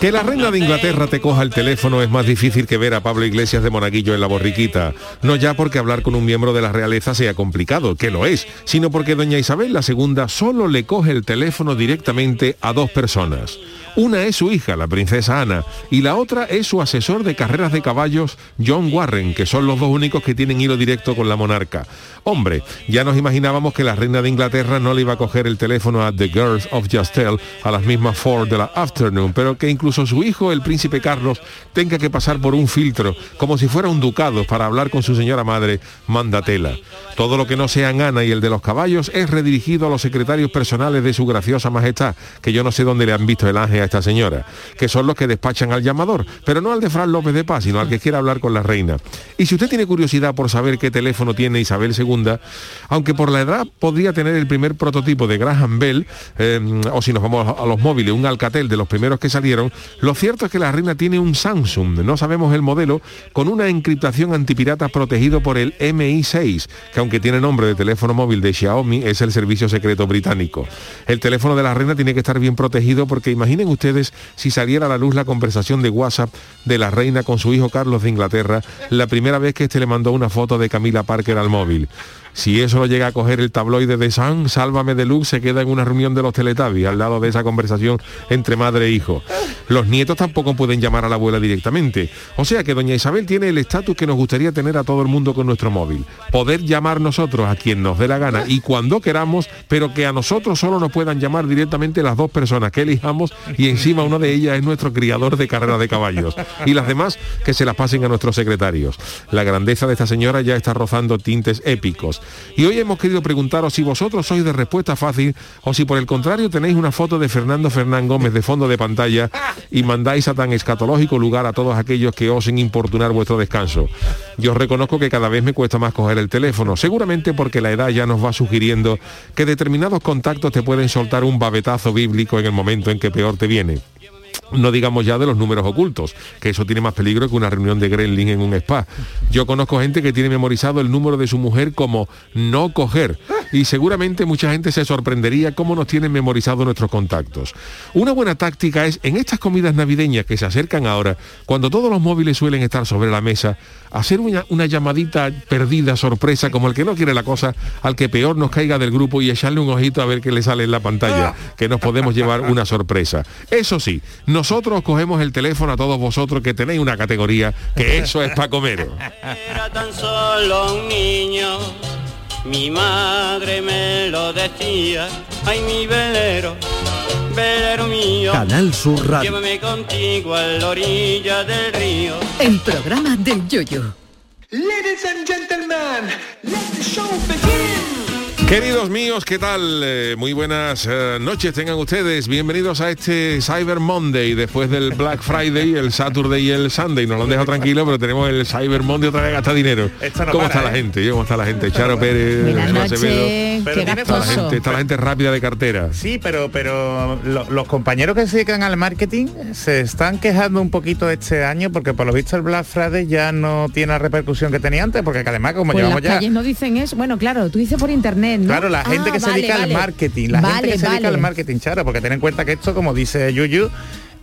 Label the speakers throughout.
Speaker 1: Que la reina de Inglaterra te coja el teléfono es más difícil que ver a Pablo Iglesias de Monaguillo en la borriquita. No ya porque hablar con un miembro de la realeza sea complicado, que lo es, sino porque doña Isabel II solo le coge el teléfono directamente a dos personas. Una es su hija, la princesa Ana, y la otra es su asesor de carreras de caballos, John Warren, que son los dos únicos que tienen hilo directo con la monarca. Hombre, ya nos imaginábamos que la reina de Inglaterra no le iba a coger el teléfono a The Girls of Justel a las mismas four de la afternoon, pero que incluso su hijo, el príncipe Carlos, tenga que pasar por un filtro, como si fuera un ducado, para hablar con su señora madre, mandatela. Todo lo que no sea Ana y el de los caballos es redirigido a los secretarios personales de su graciosa majestad, que yo no sé dónde le han visto el ángel esta señora, que son los que despachan al llamador, pero no al de Fran López de Paz, sino al que quiera hablar con la reina. Y si usted tiene curiosidad por saber qué teléfono tiene Isabel II, aunque por la edad podría tener el primer prototipo de Graham Bell, eh, o si nos vamos a los móviles, un Alcatel de los primeros que salieron, lo cierto es que la reina tiene un Samsung, no sabemos el modelo, con una encriptación antipirata protegido por el MI6, que aunque tiene nombre de teléfono móvil de Xiaomi, es el servicio secreto británico. El teléfono de la reina tiene que estar bien protegido porque imaginen si saliera a la luz la conversación de WhatsApp de la reina con su hijo Carlos de Inglaterra, la primera vez que este le mandó una foto de Camila Parker al móvil. Si eso llega a coger el tabloide de San, Sálvame de Luz se queda en una reunión de los Teletubbies al lado de esa conversación entre madre e hijo. Los nietos tampoco pueden llamar a la abuela directamente. O sea que doña Isabel tiene el estatus que nos gustaría tener a todo el mundo con nuestro móvil. Poder llamar nosotros a quien nos dé la gana y cuando queramos, pero que a nosotros solo nos puedan llamar directamente las dos personas que elijamos y encima una de ellas es nuestro criador de carrera de caballos. Y las demás que se las pasen a nuestros secretarios. La grandeza de esta señora ya está rozando tintes épicos. Y hoy hemos querido preguntaros si vosotros sois de respuesta fácil o si por el contrario tenéis una foto de Fernando Fernán Gómez de fondo de pantalla y mandáis a tan escatológico lugar a todos aquellos que osen importunar vuestro descanso. Yo reconozco que cada vez me cuesta más coger el teléfono, seguramente porque la edad ya nos va sugiriendo que determinados contactos te pueden soltar un babetazo bíblico en el momento en que peor te viene no digamos ya de los números ocultos, que eso tiene más peligro que una reunión de Gremlin en un spa. Yo conozco gente que tiene memorizado el número de su mujer como no coger y seguramente mucha gente se sorprendería cómo nos tienen memorizado nuestros contactos. Una buena táctica es en estas comidas navideñas que se acercan ahora, cuando todos los móviles suelen estar sobre la mesa, hacer una, llamadita perdida, sorpresa, como el que no quiere la cosa, al que peor nos caiga del grupo y echarle un ojito a ver qué le sale en la pantalla, que nos podemos llevar una sorpresa. Eso sí, nosotros cogemos el teléfono a todos vosotros que tenéis una categoría, que eso es para comer.
Speaker 2: Era tan solo un niño, mi madre me lo decía, ay mi velero, velero mío,
Speaker 3: Canal Sur Radio.
Speaker 2: llévame contigo a la orilla del río.
Speaker 3: El programa del Yoyo.
Speaker 4: Ladies and gentlemen, let the show begin.
Speaker 1: Queridos míos, ¿qué tal? Eh, muy buenas eh, noches tengan ustedes. Bienvenidos a este Cyber Monday, después del Black Friday, el Saturday y el Sunday. Nos lo han dejado tranquilo, pero tenemos el Cyber Monday otra vez gasta dinero.
Speaker 5: No
Speaker 1: ¿Cómo
Speaker 5: para,
Speaker 1: está la
Speaker 5: ¿eh?
Speaker 1: gente? ¿Cómo está la gente? Charo Pérez, Acevedo. Está la, gente, está la gente rápida de cartera.
Speaker 5: Sí, pero pero lo- los compañeros que se dedican al marketing se están quejando un poquito este año porque por lo visto el Black Friday ya no tiene la repercusión que tenía antes, porque además como
Speaker 6: Pues las
Speaker 5: llevamos ya...
Speaker 6: calles no dicen eso. Bueno, claro, tú dices por internet, ¿no?
Speaker 5: Claro, la gente
Speaker 6: Ah,
Speaker 5: que se dedica
Speaker 6: vale.
Speaker 5: al marketing, la gente que se dedica al marketing, Charo, porque ten en cuenta que esto, como dice Yuyu,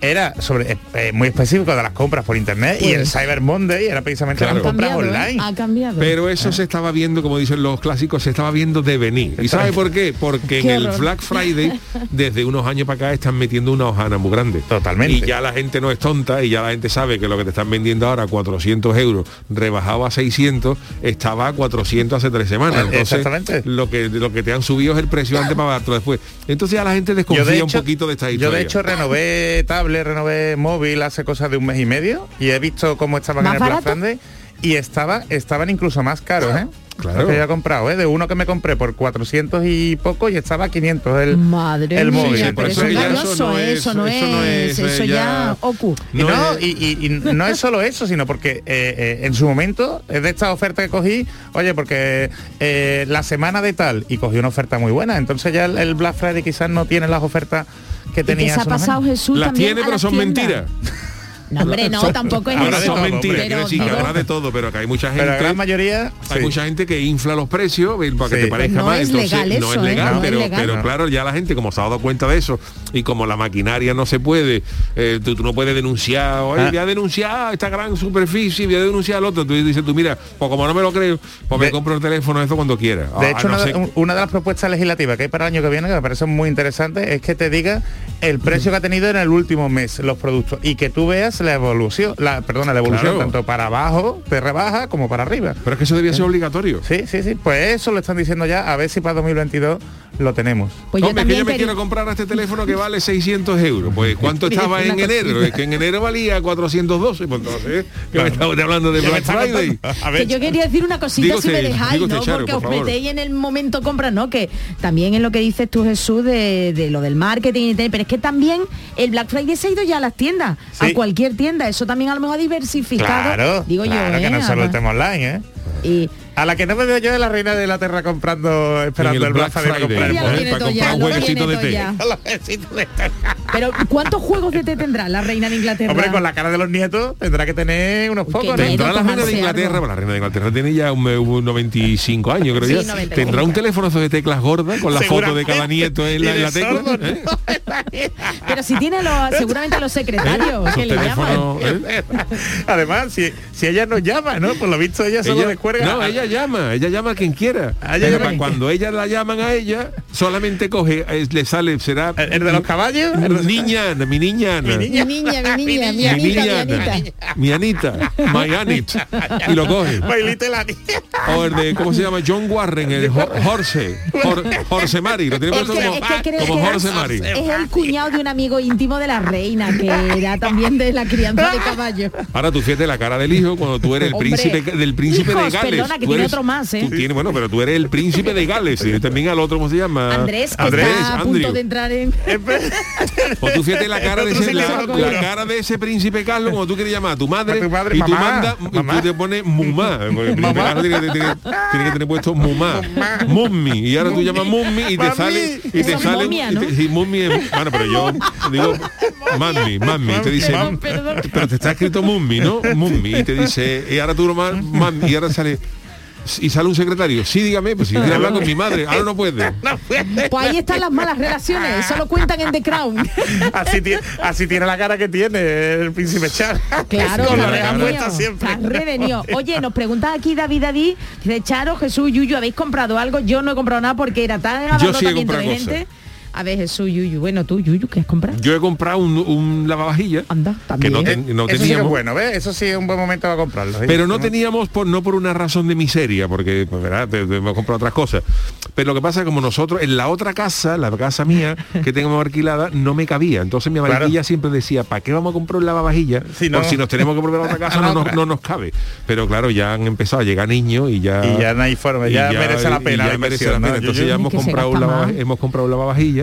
Speaker 5: era sobre eh, muy específico de las compras por internet y el Cyber Monday era precisamente
Speaker 1: Claro.
Speaker 5: las compras
Speaker 6: cambiado, ¿eh?
Speaker 5: online.
Speaker 6: Ha cambiado.
Speaker 1: Pero eso se estaba viendo, como dicen los clásicos, se estaba viendo de venir. ¿Y sabe por qué? Porque en el. Black Friday, desde unos años para acá, están metiendo una hojana muy grande.
Speaker 5: Totalmente.
Speaker 1: Y ya la gente no es tonta y ya la gente sabe que lo que te están vendiendo ahora, 400 euros, rebajado a 600, estaba a 400 hace tres semanas. Entonces,
Speaker 5: Exactamente.
Speaker 1: lo que, lo que te han subido es el precio antes para barato después. Entonces ya la gente desconfía un poquito de esta
Speaker 5: yo
Speaker 1: historia.
Speaker 5: de hecho renové renové móvil hace cosas de un mes y medio y he visto cómo estaban en
Speaker 6: ¿Más
Speaker 5: el Black? Friday y estaba, estaban incluso más caros, ¿eh?
Speaker 1: Claro.
Speaker 5: Que yo he comprado, ¿eh? De uno que me compré por 400 y poco y estaba a 500 el,
Speaker 6: Madre
Speaker 5: el móvil.
Speaker 1: Por
Speaker 6: eso
Speaker 1: eso
Speaker 6: es
Speaker 1: ya eso no es-
Speaker 6: eso no
Speaker 1: eso no
Speaker 6: es,
Speaker 1: es,
Speaker 6: eso
Speaker 1: eh,
Speaker 6: ya ocu.
Speaker 5: Y
Speaker 1: No
Speaker 5: no,
Speaker 1: es-
Speaker 5: y, y- y no es solo eso, sino porque eh, eh, en su momento, es de esta oferta que cogí, oye, porque eh, la semana de tal, y cogí una oferta muy buena, entonces ya el, el Black Friday quizás no tiene las ofertas que
Speaker 6: ¿Y qué
Speaker 5: tenía.
Speaker 6: se ha pasado. Jesús
Speaker 1: Las tiene, pero son mentiras.
Speaker 6: No, hombre, no, tampoco es
Speaker 1: Ahora
Speaker 6: eso.
Speaker 1: son mentiras,
Speaker 6: Pero
Speaker 1: decir que habrá de todo, pero que hay mucha gente.
Speaker 5: Pero la gran mayoría...
Speaker 1: Hay
Speaker 5: sí.
Speaker 1: mucha gente que infla los precios para que
Speaker 5: Sí.
Speaker 1: te parezca
Speaker 6: No
Speaker 1: más.
Speaker 6: es
Speaker 1: entonces,
Speaker 6: legal
Speaker 1: no
Speaker 6: eso,
Speaker 1: es
Speaker 6: ¿eh?
Speaker 1: legal,
Speaker 6: No es
Speaker 1: pero,
Speaker 6: legal.
Speaker 1: pero claro, ya la gente como se ha dado cuenta de eso y como la maquinaria no se puede, eh, tú, tú no puedes denunciar, oye,
Speaker 5: Ah.
Speaker 1: voy a denunciar esta gran superficie, voy a denunciar al otro. Tú dices, tú mira, pues como no me lo creo, pues me compro el teléfono eso cuando quiera.
Speaker 5: De
Speaker 1: Ah,
Speaker 5: hecho,
Speaker 1: no
Speaker 5: una,
Speaker 1: sé-
Speaker 5: una de las propuestas legislativas que hay para el año que viene, que me parece muy interesante, es que te diga el precio que ha tenido en el último mes los productos y que tú veas la evolución, la, perdona, la evolución
Speaker 1: Claro.
Speaker 5: tanto para abajo, de rebaja, como para arriba.
Speaker 1: pero es que eso debía ser obligatorio.
Speaker 5: Sí, sí, sí. Pues eso lo están diciendo ya, a ver si para 2022 lo tenemos.
Speaker 6: Pues yo
Speaker 1: que yo me
Speaker 6: quería-
Speaker 1: quiero comprar este teléfono que vale 600 euros. Pues ¿cuánto estaba en enero? Es que en enero valía 412. Pues entonces, ¿qué me estamos hablando de Black Friday?
Speaker 6: Que yo quería decir una cosita
Speaker 1: Digo
Speaker 6: si me dejáis,
Speaker 1: usted,
Speaker 6: ¿no?
Speaker 1: Charo,
Speaker 6: Porque
Speaker 1: por
Speaker 6: os metéis en el momento compra, ¿no? Que también es lo que dices tú, Jesús, de, de lo del marketing y tal, pero es que también el Black Friday se ha ido ya a las tiendas,
Speaker 5: Sí.
Speaker 6: a cualquier tienda. Eso también a lo mejor ha diversificado.
Speaker 5: claro,
Speaker 6: digo
Speaker 5: claro
Speaker 6: yo,
Speaker 5: que
Speaker 6: ¿eh?
Speaker 5: no es solo el tema online, ¿eh?
Speaker 6: y
Speaker 5: A la que no me veo yo de la reina de la tierra comprando, esperando el, Black Friday, para comprar el móvil.
Speaker 1: para comprar un huequecito de té.
Speaker 6: Pero ¿cuántos juegos de té tendrá la reina de Inglaterra?
Speaker 5: Hombre, con la cara de los nietos tendrá que tener unos pocos.
Speaker 1: Tendrá la reina de Inglaterra, bueno, la reina de Inglaterra tiene ya un, un 95 años, creo
Speaker 6: Sí,
Speaker 1: ya.
Speaker 6: 95.
Speaker 1: Tendrá un teléfono de teclas gordas con la foto de cada nieto en la, en
Speaker 5: de
Speaker 1: la tecla.
Speaker 5: sordo, ¿no?
Speaker 1: ¿eh?
Speaker 6: Pero si tiene los, seguramente los secretarios
Speaker 1: Esos
Speaker 6: que le llaman.
Speaker 1: ¿eh?
Speaker 5: Además, si, si ella nos llama, ¿no? Por lo visto ella solo
Speaker 1: Ella-
Speaker 5: descuelga.
Speaker 1: no, ella llama, ella llama a quien quiera.
Speaker 5: Ah, ella
Speaker 1: Pero cuando ella la llaman a ella, solamente coge, eh, le sale, será
Speaker 5: ¿El, el de los caballos?
Speaker 1: Niña, Ana, mi niña, Ana.
Speaker 5: Mi niña.
Speaker 6: Mi niña, mi niña, mi
Speaker 1: mi
Speaker 6: Anita, mi
Speaker 1: niña, Ana,
Speaker 6: Anita.
Speaker 1: mi Anita, my Anit, y lo coge.
Speaker 5: Bailite la niña.
Speaker 1: O el de, ¿cómo se llama? John Warren, el Jorge, Jor- Jorge Mari, lo
Speaker 6: Es que-
Speaker 1: como,
Speaker 6: es
Speaker 1: como Jorge
Speaker 6: es-
Speaker 1: Mari.
Speaker 6: Es el cuñado de un amigo íntimo de la reina, que era también de la crianza de caballo.
Speaker 1: Ahora tú fíjate la cara del hijo cuando tú eres el
Speaker 6: Hombre,
Speaker 1: príncipe del príncipe de Gales.
Speaker 6: perdona, que
Speaker 1: Tú
Speaker 6: tiene
Speaker 1: eres-
Speaker 6: otro más, ¿eh?
Speaker 1: Tú tienes, bueno, pero tú eres el príncipe de Gales. Y también al otro, ¿cómo se llama?
Speaker 6: Andrés, que
Speaker 1: Andrés,
Speaker 6: está a punto de entrar en...
Speaker 1: O tú fíjate la cara de ese, la, la cara de príncipe Carlos cuando tú quieres llamar a tu madre,
Speaker 5: A tu madre,
Speaker 1: y tú
Speaker 5: mamá,
Speaker 1: mandas y tú te pones mumá. Porque el
Speaker 5: Mamá.
Speaker 1: Tiene, que- tiene- tiene que tener puesto mumá. Mummy. Y ahora tú llamas mummy y te sale y te sale
Speaker 6: momia,
Speaker 1: y te- bueno, pero yo digo mami, mami, te dice
Speaker 6: Perdón, perdón.
Speaker 1: pero te está escrito mummy, ¿no? Mummy y te dice y ahora tú lo más mami y ahora sale y sale un secretario, sí, dígame, pues si quiere hablar con mi madre, ahora no puede.
Speaker 6: Pues ahí están las malas relaciones, eso lo cuentan en The Crown.
Speaker 5: Así tiene, así tiene la cara que tiene el príncipe Charles.
Speaker 6: Claro,
Speaker 5: Con la puesta siempre.
Speaker 6: revenido. Oye, nos pregunta aquí David Dadí, dice Charo, Jesús, Yuyu, ¿habéis comprado algo? Yo no he comprado nada porque era tan
Speaker 1: Yo sí he comprado
Speaker 6: gente. A ver, Jesús, Yuyu, bueno, tú, Yuyu, ¿qué has comprado?
Speaker 1: Yo he comprado un, un lavavajillas
Speaker 6: Anda,
Speaker 1: que
Speaker 6: también.
Speaker 1: no, ten- no
Speaker 5: Eso sí que es
Speaker 1: teníamos.
Speaker 5: bueno, ¿ves? Eso sí es un buen momento para comprarlo. ¿sí?
Speaker 1: Pero no teníamos por no por una razón de miseria, porque pues verdad, te- te- hemos comprado otras cosas. Pero lo que pasa es que como nosotros en la otra casa, la casa mía que tengo alquilada, no me cabía. Entonces mi
Speaker 5: Claro.
Speaker 1: amarilla siempre decía, ¿para qué vamos a comprar un lavavajillas?
Speaker 5: Si no-
Speaker 1: Por si nos tenemos que volver a otra casa no, nos,
Speaker 5: otra.
Speaker 1: no nos cabe. Pero claro, ya han empezado a llegar niños y ya
Speaker 5: Y ya no hay forma, ya merece la pena la
Speaker 1: merece
Speaker 5: inversión,
Speaker 1: la pena.
Speaker 5: ¿no?
Speaker 1: Entonces ya hemos comprado un lava- hemos comprado un lavavajillas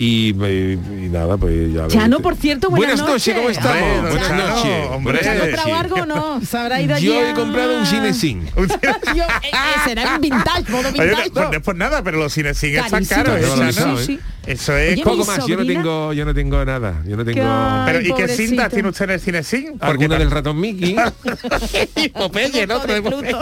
Speaker 1: y, eh, y nada, pues ya.
Speaker 6: Chano, por cierto, buenas,
Speaker 1: noches, ¿cómo estamos?
Speaker 5: Hombre,
Speaker 1: buenas
Speaker 5: Chano,
Speaker 1: noches.
Speaker 5: hombre.
Speaker 1: buenas
Speaker 6: ¿Se ha
Speaker 1: noches.
Speaker 6: comprado algo o no? ¿Se habrá ido
Speaker 1: Yo he
Speaker 6: a-
Speaker 1: comprado un cinecin.
Speaker 6: Yo, eh, eh, será un vintage, modo
Speaker 5: Oye,
Speaker 6: vintage.
Speaker 5: no, no es por nada, pero los cines siguen están caros, ¿eh,
Speaker 1: valorizado,
Speaker 6: sí, sí.
Speaker 5: Eso es...
Speaker 6: Oye,
Speaker 1: Poco más, yo no tengo, yo no tengo nada. Yo no tengo
Speaker 6: Ay,
Speaker 5: pero ¿y qué cintas tiene usted en el cine sin?
Speaker 1: alguna del ratón Mickey.
Speaker 5: Popeye, ¿no?
Speaker 6: Otro de.
Speaker 5: Popeye.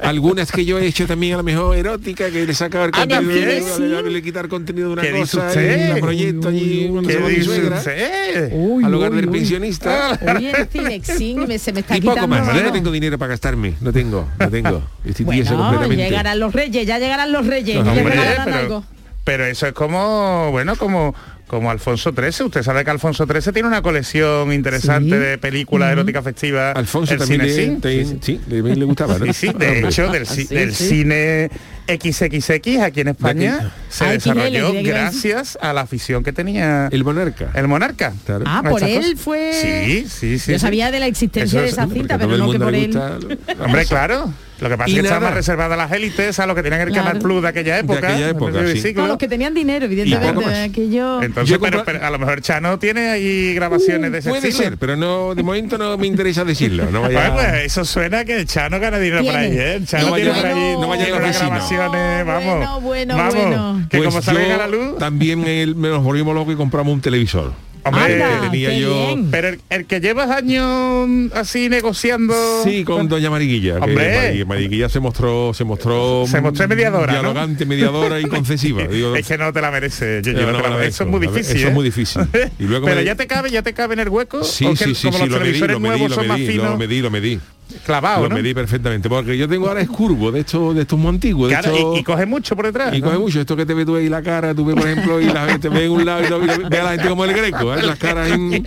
Speaker 1: Algunas que yo he hecho también a lo mejor erótica, que le saca el
Speaker 6: Ah,
Speaker 1: contenido,
Speaker 6: cine,
Speaker 1: le,
Speaker 6: sí.
Speaker 1: le quita el contenido de una
Speaker 5: ¿Qué dice
Speaker 1: cosa la proyecto allí cuando se
Speaker 5: ¿Qué
Speaker 1: va mi
Speaker 5: dice
Speaker 1: suegra,
Speaker 5: usted?
Speaker 6: Uy,
Speaker 1: al lugar
Speaker 6: uy,
Speaker 1: del
Speaker 6: uy.
Speaker 1: pensionista.
Speaker 6: Oye, el Cinexin me- se me está
Speaker 1: Y poco
Speaker 6: quitando.
Speaker 1: más, yo no tengo dinero para gastarme, no tengo, no tengo. Estoy
Speaker 6: Bueno,
Speaker 1: completamente.
Speaker 6: llegarán los reyes, ya llegarán los reyes,
Speaker 1: No,
Speaker 6: ya
Speaker 5: Hombre,
Speaker 6: regalarán
Speaker 5: pero,
Speaker 6: algo.
Speaker 5: pero eso es como, bueno, como como Alfonso XIII. Usted sabe que Alfonso XIII tiene una colección interesante
Speaker 6: Sí.
Speaker 5: de películas eróticas festivas.
Speaker 1: Alfonso
Speaker 5: el
Speaker 1: también le,
Speaker 5: Cinexin.
Speaker 1: te- sí, le, le gustaba, ¿no?
Speaker 5: Sí, sí, de hecho, del,
Speaker 6: Sí, sí.
Speaker 5: cine XXX aquí en España se
Speaker 6: Ah, XL,
Speaker 5: desarrolló gracias a la afición que tenía
Speaker 1: El monarca.
Speaker 5: el monarca.
Speaker 1: Claro.
Speaker 6: Ah,
Speaker 5: ¿No
Speaker 6: por él
Speaker 5: cosas?
Speaker 6: fue...
Speaker 5: Sí, sí, sí.
Speaker 6: Yo
Speaker 5: sí.
Speaker 6: sabía de la existencia de
Speaker 5: es-
Speaker 6: esa cinta, pero no que por él...
Speaker 1: gusta-
Speaker 5: Hombre, claro. Lo que pasa
Speaker 1: Y
Speaker 5: es que estaba más reservada a las élites, a lo que tenían el
Speaker 6: Claro.
Speaker 5: Canal Plus de aquella época.
Speaker 1: aquella época,
Speaker 5: del
Speaker 1: sí.
Speaker 5: siglo.
Speaker 6: No, los que tenían dinero, evidentemente, aquello...
Speaker 5: Entonces,
Speaker 1: Yo
Speaker 5: pero,
Speaker 1: compra-
Speaker 5: pero a lo mejor Chano tiene ahí grabaciones de ese
Speaker 1: Puede
Speaker 5: estilo.
Speaker 1: ser, pero no de momento no me interesa decirlo. No vaya,
Speaker 5: Bueno, pues eso suena que el Chano gana dinero por ahí,
Speaker 6: Tiene.
Speaker 5: ¿eh? El Chano
Speaker 1: No
Speaker 5: tiene
Speaker 1: vaya-
Speaker 5: por ahí,
Speaker 1: no vaya
Speaker 5: tiene
Speaker 1: a los vecinos.
Speaker 5: grabaciones, vamos.
Speaker 6: Bueno, bueno,
Speaker 5: vamos,
Speaker 6: bueno.
Speaker 5: Que
Speaker 1: Pues
Speaker 5: como salga
Speaker 1: yo
Speaker 5: a la luz,
Speaker 1: También el- me nos volvimos locos y compramos un televisor.
Speaker 5: Hombre,
Speaker 6: Anda,
Speaker 1: tenía yo-
Speaker 6: bien.
Speaker 5: pero el, el que llevas años así negociando
Speaker 1: Sí, con doña Mariquilla. que
Speaker 5: Hombre.
Speaker 1: Mari- Mariquilla se mostró, se mostró,
Speaker 5: Se mostró mediadora, ¿no?
Speaker 1: dialogante, mediadora y concesiva. Digo,
Speaker 5: es que no te la merece. Yo,
Speaker 1: No,
Speaker 5: yo no
Speaker 1: no
Speaker 5: te la
Speaker 1: me la
Speaker 5: merezco. Eso es muy difícil.
Speaker 1: eso es
Speaker 5: ¿eh?
Speaker 1: muy difícil. Y luego
Speaker 5: Pero
Speaker 1: me-
Speaker 5: ya te cabe, ya te cabe en el hueco.
Speaker 1: Sí,
Speaker 5: ¿O que
Speaker 1: sí, sí,
Speaker 5: como
Speaker 1: sí,
Speaker 5: los
Speaker 1: lo medí, lo medí, lo
Speaker 5: son más
Speaker 1: medí, lo
Speaker 5: finos,
Speaker 1: medí, lo medí.
Speaker 5: Clavados,
Speaker 1: lo
Speaker 5: ¿no?
Speaker 1: medí perfectamente. Porque yo tengo ahora es curvo de estos, de estos muy antiguos. De
Speaker 5: Claro,
Speaker 1: estos-
Speaker 5: y, y coge mucho por detrás.
Speaker 1: Y
Speaker 5: ¿no?
Speaker 1: coge mucho esto que te ve tú ahí la cara, tú ves por ejemplo y la gente ve en un lado y, lo- y lo- ve a la gente como el greco, ¿eh? las caras en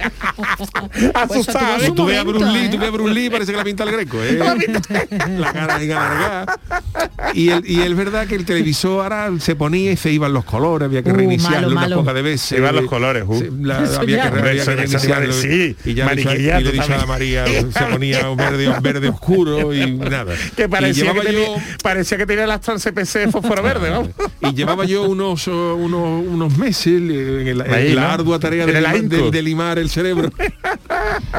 Speaker 5: Asustado.
Speaker 6: Pues
Speaker 1: y tú ves a Bruce Lee,
Speaker 6: ¿eh?
Speaker 1: tú ves a Bruce Lee, parece que la pinta el greco, ¿eh? la cara ahí alargada. Y, el, y es verdad que el televisor ahora se ponía y se iban los colores, había que
Speaker 6: Uh,
Speaker 1: reiniciarlo
Speaker 6: malo,
Speaker 1: unas pocas de veces.
Speaker 5: Se iban los colores, uh.
Speaker 1: La- había que, había reiniciarlo. y ya y le dicho a. María, se ponía un verde, un verde oscuro y nada.
Speaker 5: Que parecía que, tenía,
Speaker 1: yo-
Speaker 5: parecía que tenía el Astral CPC fósforo verde, ¿no?
Speaker 1: y llevaba yo unos uh, unos, unos meses en, el- en
Speaker 5: Ahí,
Speaker 1: la
Speaker 5: ¿no?
Speaker 1: ardua tarea de, de- de limar el cerebro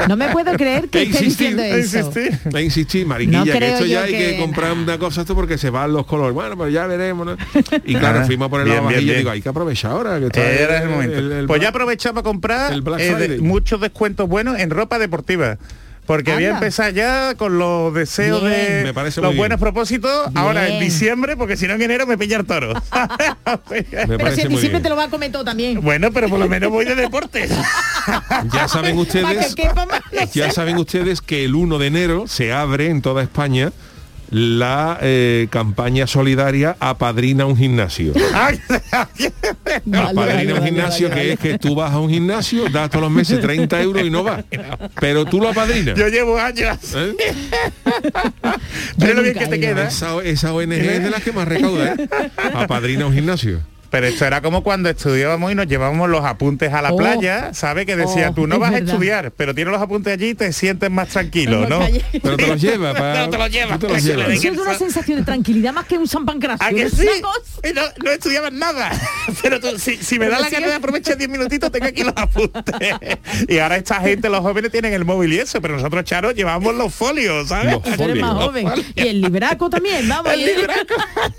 Speaker 6: No me puedo creer que
Speaker 1: Que
Speaker 6: esté
Speaker 1: insistir,
Speaker 6: diciendo
Speaker 5: A
Speaker 6: eso.
Speaker 5: insistir.
Speaker 1: a insistir mariquilla
Speaker 6: No
Speaker 1: que esto ya hay que, comprar una cosa esto porque se van los colores bueno pues ya veremos ¿no? y claro
Speaker 5: Ah,
Speaker 1: fuimos por el
Speaker 5: bien,
Speaker 1: lavavajillas
Speaker 5: bien,
Speaker 1: y digo hay que aprovechar ahora que
Speaker 5: Era el momento.
Speaker 1: el- el-
Speaker 5: pues ya aprovechaba a comprar
Speaker 1: el Black
Speaker 5: eh, de- muchos descuentos buenos en ropa deportiva. Porque voy a
Speaker 6: Anda.
Speaker 5: empezar ya con los deseos
Speaker 6: Bien.
Speaker 5: de
Speaker 1: Me parece
Speaker 5: los buenos propósitos ahora en diciembre, porque si no en enero me pilla el toro.
Speaker 1: me
Speaker 6: Pero si en diciembre te lo va a comer todo también.
Speaker 5: bueno, pero por lo menos voy de deporte.
Speaker 1: ya saben ustedes ya saben ustedes que el 1 de enero se abre en toda España la eh, campaña solidaria apadrina un gimnasio Apadrina
Speaker 6: vale,
Speaker 1: un
Speaker 6: vale,
Speaker 1: gimnasio
Speaker 6: vale,
Speaker 1: que es que tú vas a un gimnasio, das todos los meses 30 euros y no vas. Pero tú lo apadrinas.
Speaker 5: Yo llevo años.
Speaker 1: ¿eh?
Speaker 5: Lo bien que te queda.
Speaker 1: Esa, esa ONG es de las que más recauda, ¿eh? Apadrina un gimnasio.
Speaker 5: Pero esto era como cuando estudiábamos y nos llevábamos los apuntes a la
Speaker 6: Oh.
Speaker 5: playa, ¿sabe? Que decía,
Speaker 6: Oh,
Speaker 5: tú no
Speaker 6: es
Speaker 5: vas a
Speaker 6: verdad.
Speaker 5: estudiar, pero tienes los apuntes allí y te sientes más tranquilo, ¿no?
Speaker 1: Pero te los lleva, pa-
Speaker 5: Pero te los llevas,
Speaker 1: tú te los llevas.
Speaker 6: Eso es una sensación de tranquilidad más que un San Pancracio.
Speaker 5: ¿A que sí? No, no estudiabas nada. Pero tú, si, si me da
Speaker 6: Pero
Speaker 5: la gana
Speaker 6: que-
Speaker 5: de aprovechar 10 minutitos, tengo aquí los apuntes. Y ahora esta gente, los jóvenes, tienen el móvil y eso, pero nosotros, Charo, llevamos los folios, ¿sabes?
Speaker 1: Los
Speaker 6: Tú eres más
Speaker 1: folios.
Speaker 6: joven. Y el libraco también, vamos.
Speaker 5: El libraco.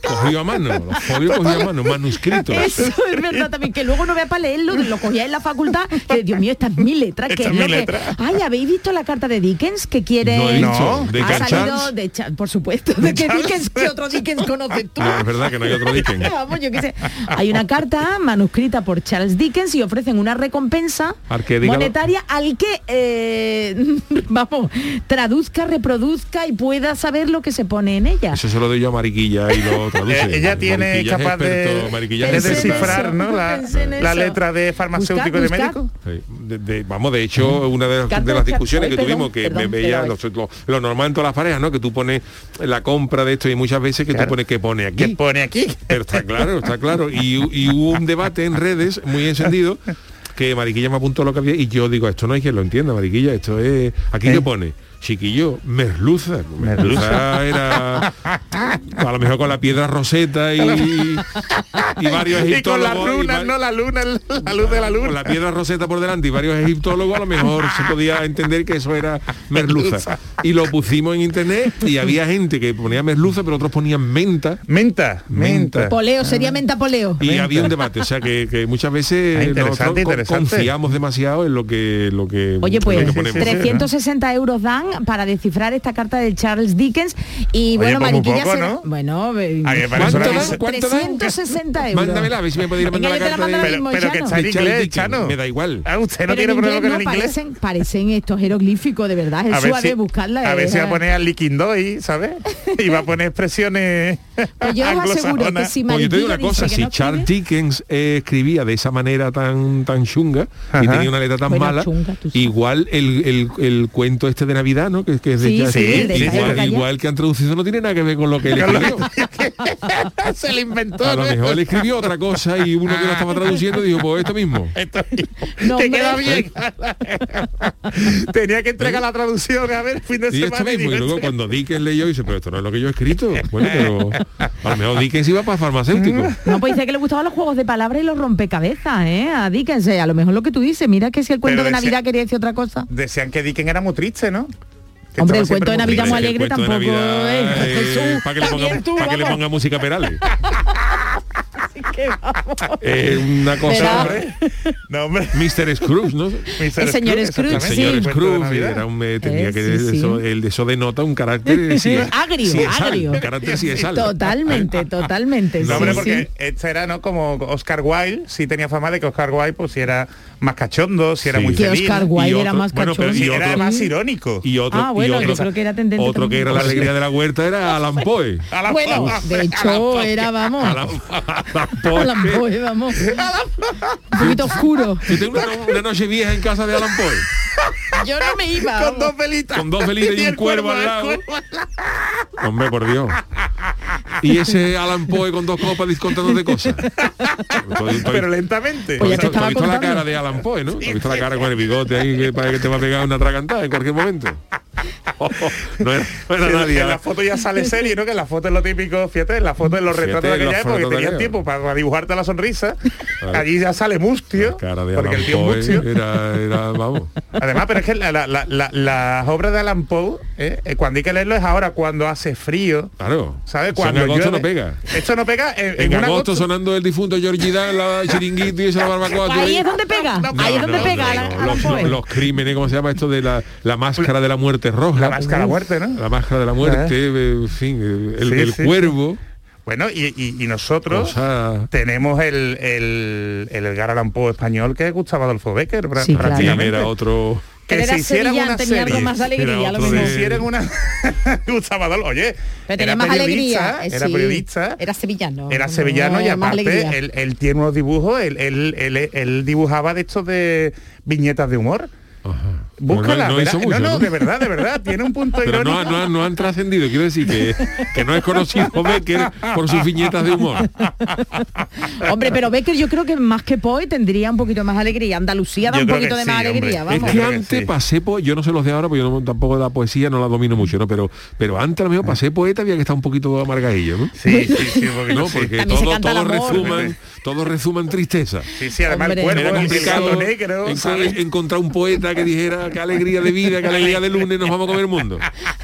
Speaker 1: Cogido a mano, los folios cogidos a mano,
Speaker 6: Eso es verdad también, que luego no vea para leerlo, lo cogía en la facultad, que Dios mío, esta es mi letra, que
Speaker 5: Esta
Speaker 6: es
Speaker 5: es
Speaker 6: lo
Speaker 5: mi
Speaker 6: que...
Speaker 5: letra.
Speaker 6: Ay, ¿habéis visto la carta de Dickens que quiere...
Speaker 1: No he.
Speaker 5: No.
Speaker 1: ¿De
Speaker 6: ha salido de Cha- por supuesto, de que. Dickens, ¿qué otro Dickens conoces tú?
Speaker 1: No, es verdad que no hay otro Dickens.
Speaker 6: Vamos, yo qué sé. Hay una carta manuscrita por Charles Dickens y ofrecen una recompensa monetaria al que, eh, vamos, traduzca, reproduzca y pueda saber lo que se pone en ella.
Speaker 1: Eso se lo doy yo a Mariquilla y lo traduce.
Speaker 5: Ella tiene capaz de,
Speaker 1: experto, Mariquilla es
Speaker 5: descifrar ¿no? la, la letra de farmacéutico y de médico.
Speaker 1: Sí, de- de- vamos, de hecho, una de, las- de discusiones que
Speaker 6: perdón,
Speaker 1: tuvimos, que
Speaker 6: perdón,
Speaker 1: me veía lo, lo- lo normal en todas las parejas, ¿no? Que tú pones la compra de esto y muchas veces que
Speaker 5: Claro.
Speaker 1: tú pones que pone
Speaker 5: ¿Qué
Speaker 1: aquí.
Speaker 5: pone aquí?
Speaker 1: Pero está claro, está claro. Y, y hubo un debate en redes muy encendido que Mariquilla me apuntó lo que había y yo digo, esto no hay quien lo entienda, Mariquilla, esto es... ¿Aquí
Speaker 5: ¿Eh?
Speaker 1: qué pone? Chiquillo, merluza. Merluza era a lo mejor con la piedra roseta y, y varios
Speaker 5: Y con
Speaker 1: egiptólogos y
Speaker 5: lunas,
Speaker 1: va-
Speaker 5: no la luna, la luz de la
Speaker 1: con
Speaker 5: luna.
Speaker 1: la piedra roseta por delante y varios egiptólogos a lo mejor se podía entender que eso era merluza. Y lo pusimos en internet y había gente que ponía merluza, pero otros ponían menta.
Speaker 5: Menta,
Speaker 1: Menta.
Speaker 5: menta.
Speaker 6: Poleo, sería menta poleo.
Speaker 1: Y había un debate, o sea que, que muchas
Speaker 5: Ah,
Speaker 1: veces
Speaker 5: interesante,
Speaker 1: nosotros co-
Speaker 5: interesante.
Speaker 1: confiamos demasiado en lo que lo que,
Speaker 6: Oye,
Speaker 1: lo
Speaker 6: pues
Speaker 1: que
Speaker 5: sí,
Speaker 1: ponemos.
Speaker 5: sí, sí.
Speaker 6: 360 euros dan para descifrar esta carta de Charles Dickens. Y bueno,
Speaker 5: pues
Speaker 6: Mariquilla
Speaker 5: poco,
Speaker 6: será-
Speaker 5: ¿no?
Speaker 6: Bueno,
Speaker 1: ¿Cuánto ¿Cuánto dan?
Speaker 6: 360 euros.
Speaker 1: Mándamela, a ver si me a mandar la carta de...
Speaker 5: Pero, pero que está en inglés,
Speaker 1: Dickens,
Speaker 5: Chano.
Speaker 1: me da igual.
Speaker 5: Ah, usted no
Speaker 6: Pero
Speaker 5: tiene
Speaker 6: en
Speaker 5: problema con el
Speaker 6: no,
Speaker 5: inglés.
Speaker 6: parecen, parecen estos jeroglíficos, de verdad. Es suave
Speaker 5: si,
Speaker 6: buscarla.
Speaker 5: a ver si va a poner al liquindoi, ¿sabes? Y va a poner expresiones
Speaker 6: Pues yo os aseguro que si
Speaker 1: Pues yo te digo una
Speaker 6: Mariquilla
Speaker 1: cosa, si
Speaker 6: no
Speaker 1: Charles Dickens eh, escribía de esa manera tan tan chunga y tenía una letra tan
Speaker 6: Bueno,
Speaker 1: mala,
Speaker 6: chunga,
Speaker 1: igual el, el- el cuento este de Navidad, ¿no? Que, que es de
Speaker 6: Sí,
Speaker 1: ya-
Speaker 6: sí,
Speaker 5: de
Speaker 1: igual, que han traducido no tiene nada que ver con lo que él escribió.
Speaker 5: Se le inventó.
Speaker 1: A lo mejor él escribió otra cosa y uno que lo estaba traduciendo dijo, pues esto mismo.
Speaker 5: Esto-
Speaker 6: No,
Speaker 5: que
Speaker 6: hombre.
Speaker 5: queda bien. Tenía que entregar la traducción a ver fin de
Speaker 1: Y esto
Speaker 5: semana.
Speaker 1: mismo, y luego
Speaker 5: "Este-
Speaker 1: cuando Dickens leyó dice, pero esto no es lo que yo he escrito. Bueno, pero a lo mejor Dickens iba para farmacéutico.
Speaker 6: No, pues dice que le gustaban los juegos de palabras y los rompecabezas, ¿eh? A Dickens, eh, a lo mejor lo que tú dices, mira que si el cuento
Speaker 5: Pero
Speaker 6: de Navidad quería decir otra cosa.
Speaker 5: Decían que Dickens era muy triste, ¿no?
Speaker 6: Hombre, el cuento de Navidad muy alegre tampoco es. Jesús,
Speaker 1: para que, le ponga,
Speaker 6: también tú,
Speaker 1: pa' que le
Speaker 6: vamos.
Speaker 1: ponga música Perales.
Speaker 6: Que vamos.
Speaker 1: Eh, una cosa...
Speaker 5: No, hombre.
Speaker 1: Mr. Scrooge, ¿no?
Speaker 5: Mr.
Speaker 6: El señor
Speaker 5: Scrooge,
Speaker 1: El señor Scrooge era un, eh, tenía
Speaker 6: Eh,
Speaker 1: que
Speaker 6: sí, sí.
Speaker 1: Eso, el, eso denota un carácter sí,
Speaker 6: Agrio, agrio.
Speaker 1: un carácter siesal.
Speaker 6: Totalmente, totalmente.
Speaker 5: No, hombre,
Speaker 6: sí.
Speaker 5: porque este era, ¿no? Como Oscar Wilde, sí tenía fama de que Oscar Wilde, pues si era más cachondo, si era
Speaker 1: Sí.
Speaker 5: muy
Speaker 6: Que
Speaker 5: feliz.
Speaker 6: Oscar
Speaker 5: ¿no?
Speaker 6: Wilde
Speaker 1: Y
Speaker 6: era más
Speaker 1: bueno, pero.
Speaker 5: Y era más irónico.
Speaker 1: Y otro,
Speaker 6: Ah, bueno,
Speaker 1: y
Speaker 6: yo
Speaker 1: otro,
Speaker 6: creo que era tendente
Speaker 1: otro que era la alegría de la huerta era Alan Poe.
Speaker 6: Bueno, de hecho era, vamos,
Speaker 1: Alan, Poe.
Speaker 6: Alan Poe, vamos. Un poquito oscuro.
Speaker 1: Yo tengo una, una noche vieja en casa de Alan Poe.
Speaker 6: Yo no me iba.
Speaker 5: Con dos velitas.
Speaker 1: Con dos velitas y un
Speaker 5: el
Speaker 1: cuervo al lado.
Speaker 5: cuervo al lado.
Speaker 1: Hombre, por Dios. Y ese Alan Poe con dos copas contándote cosas. Tú- tú-
Speaker 5: Pero lentamente.
Speaker 6: Pues ya te
Speaker 1: tú has visto la cara de Alan Poe, ¿no? Tú has visto la cara con el bigote ahí que parece que te va a pegar una tragantada en cualquier momento. no era, no era
Speaker 5: En-
Speaker 1: nadie.
Speaker 5: En la foto ya sale serie, ¿no? Que en la foto es lo típico, fíjate, en la foto en los retratos de aquella época, que
Speaker 1: de
Speaker 5: tenían tiempo para, para dibujarte la sonrisa. Allí ya sale mustio.
Speaker 1: La cara de
Speaker 5: porque
Speaker 1: Alan
Speaker 5: el tío
Speaker 1: Poe
Speaker 5: mustio.
Speaker 1: era, era, vamos.
Speaker 5: Además, pero es que la- la- la- la- las obras de Alan Poe, ¿eh? Eh, cuando hay que leerlo es ahora, cuando hace frío.
Speaker 1: Claro.
Speaker 5: ¿Sabes? Cuando
Speaker 1: en agosto
Speaker 5: llueve.
Speaker 1: no pega.
Speaker 5: Esto no pega en,
Speaker 1: En, agosto, sonando el difunto Georgie Dan, la chiringuito y esa barbacoa.
Speaker 6: Ahí es donde pega.
Speaker 5: No,
Speaker 6: Ahí es donde
Speaker 1: no,
Speaker 6: pega Alan-
Speaker 1: los,
Speaker 6: Poe.
Speaker 1: los- los crímenes, ¿cómo se llama esto de la, la máscara de la muerte roja?
Speaker 5: La máscara de la muerte, ¿no?
Speaker 1: La máscara de la muerte, eh, en fin, el,
Speaker 5: Sí,
Speaker 1: el
Speaker 5: sí.
Speaker 1: cuervo.
Speaker 5: Bueno, y, y- y nosotros
Speaker 1: Cosa-
Speaker 5: tenemos el, el, el Edgar Allan Poe español que es Gustavo Adolfo Becker,
Speaker 6: claro.
Speaker 5: prácticamente.
Speaker 1: era otro.
Speaker 5: Que
Speaker 6: era
Speaker 5: se hicieran una
Speaker 6: tenía algo
Speaker 5: serie.
Speaker 6: más de alegría, lo
Speaker 5: Si hicieran una Gustavo Adolfo, oye,
Speaker 6: Pero tenía
Speaker 5: era
Speaker 6: más
Speaker 5: periodista,
Speaker 6: alegría. eh,
Speaker 5: era
Speaker 6: sí.
Speaker 5: periodista,
Speaker 6: Era sevillano.
Speaker 5: era sevillano y aparte él, él tiene unos dibujos, él, él, él- él dibujaba de estos de viñetas de humor.
Speaker 1: Ajá.
Speaker 5: Búscala,
Speaker 1: no, hizo mucho,
Speaker 5: no, no,
Speaker 1: ¿no?
Speaker 5: de verdad, de verdad, tiene un punto
Speaker 1: Pero no,
Speaker 5: irónico.
Speaker 1: no, han- no han trascendido, quiero decir que, que no es conocido Becker por sus viñetas de humor.
Speaker 6: Hombre, pero Becker yo creo que más que Poe tendría un poquito más alegría. Andalucía da
Speaker 5: Yo
Speaker 6: un poquito de más alegría,
Speaker 5: hombre.
Speaker 1: Es
Speaker 6: vamos.
Speaker 1: que antes
Speaker 5: sí.
Speaker 1: pasé po- yo no sé los de ahora, porque yo no- tampoco la poesía no la domino mucho, ¿no? Pero, pero antes a lo mejor pasé poeta había que estar un poquito amargadillo, ¿no?
Speaker 5: Sí, sí, sí, poquito
Speaker 1: No, porque
Speaker 6: También se
Speaker 1: todo,
Speaker 6: canta el
Speaker 1: todo
Speaker 6: amor.
Speaker 1: resuman, todo resuman tristeza.
Speaker 5: Sí, sí, además
Speaker 6: Hombre.
Speaker 5: el
Speaker 1: Era
Speaker 5: el
Speaker 1: complicado
Speaker 5: negro,
Speaker 1: encontrar un poeta que dijera qué alegría de vida, qué alegría de lunes nos vamos a comer el mundo.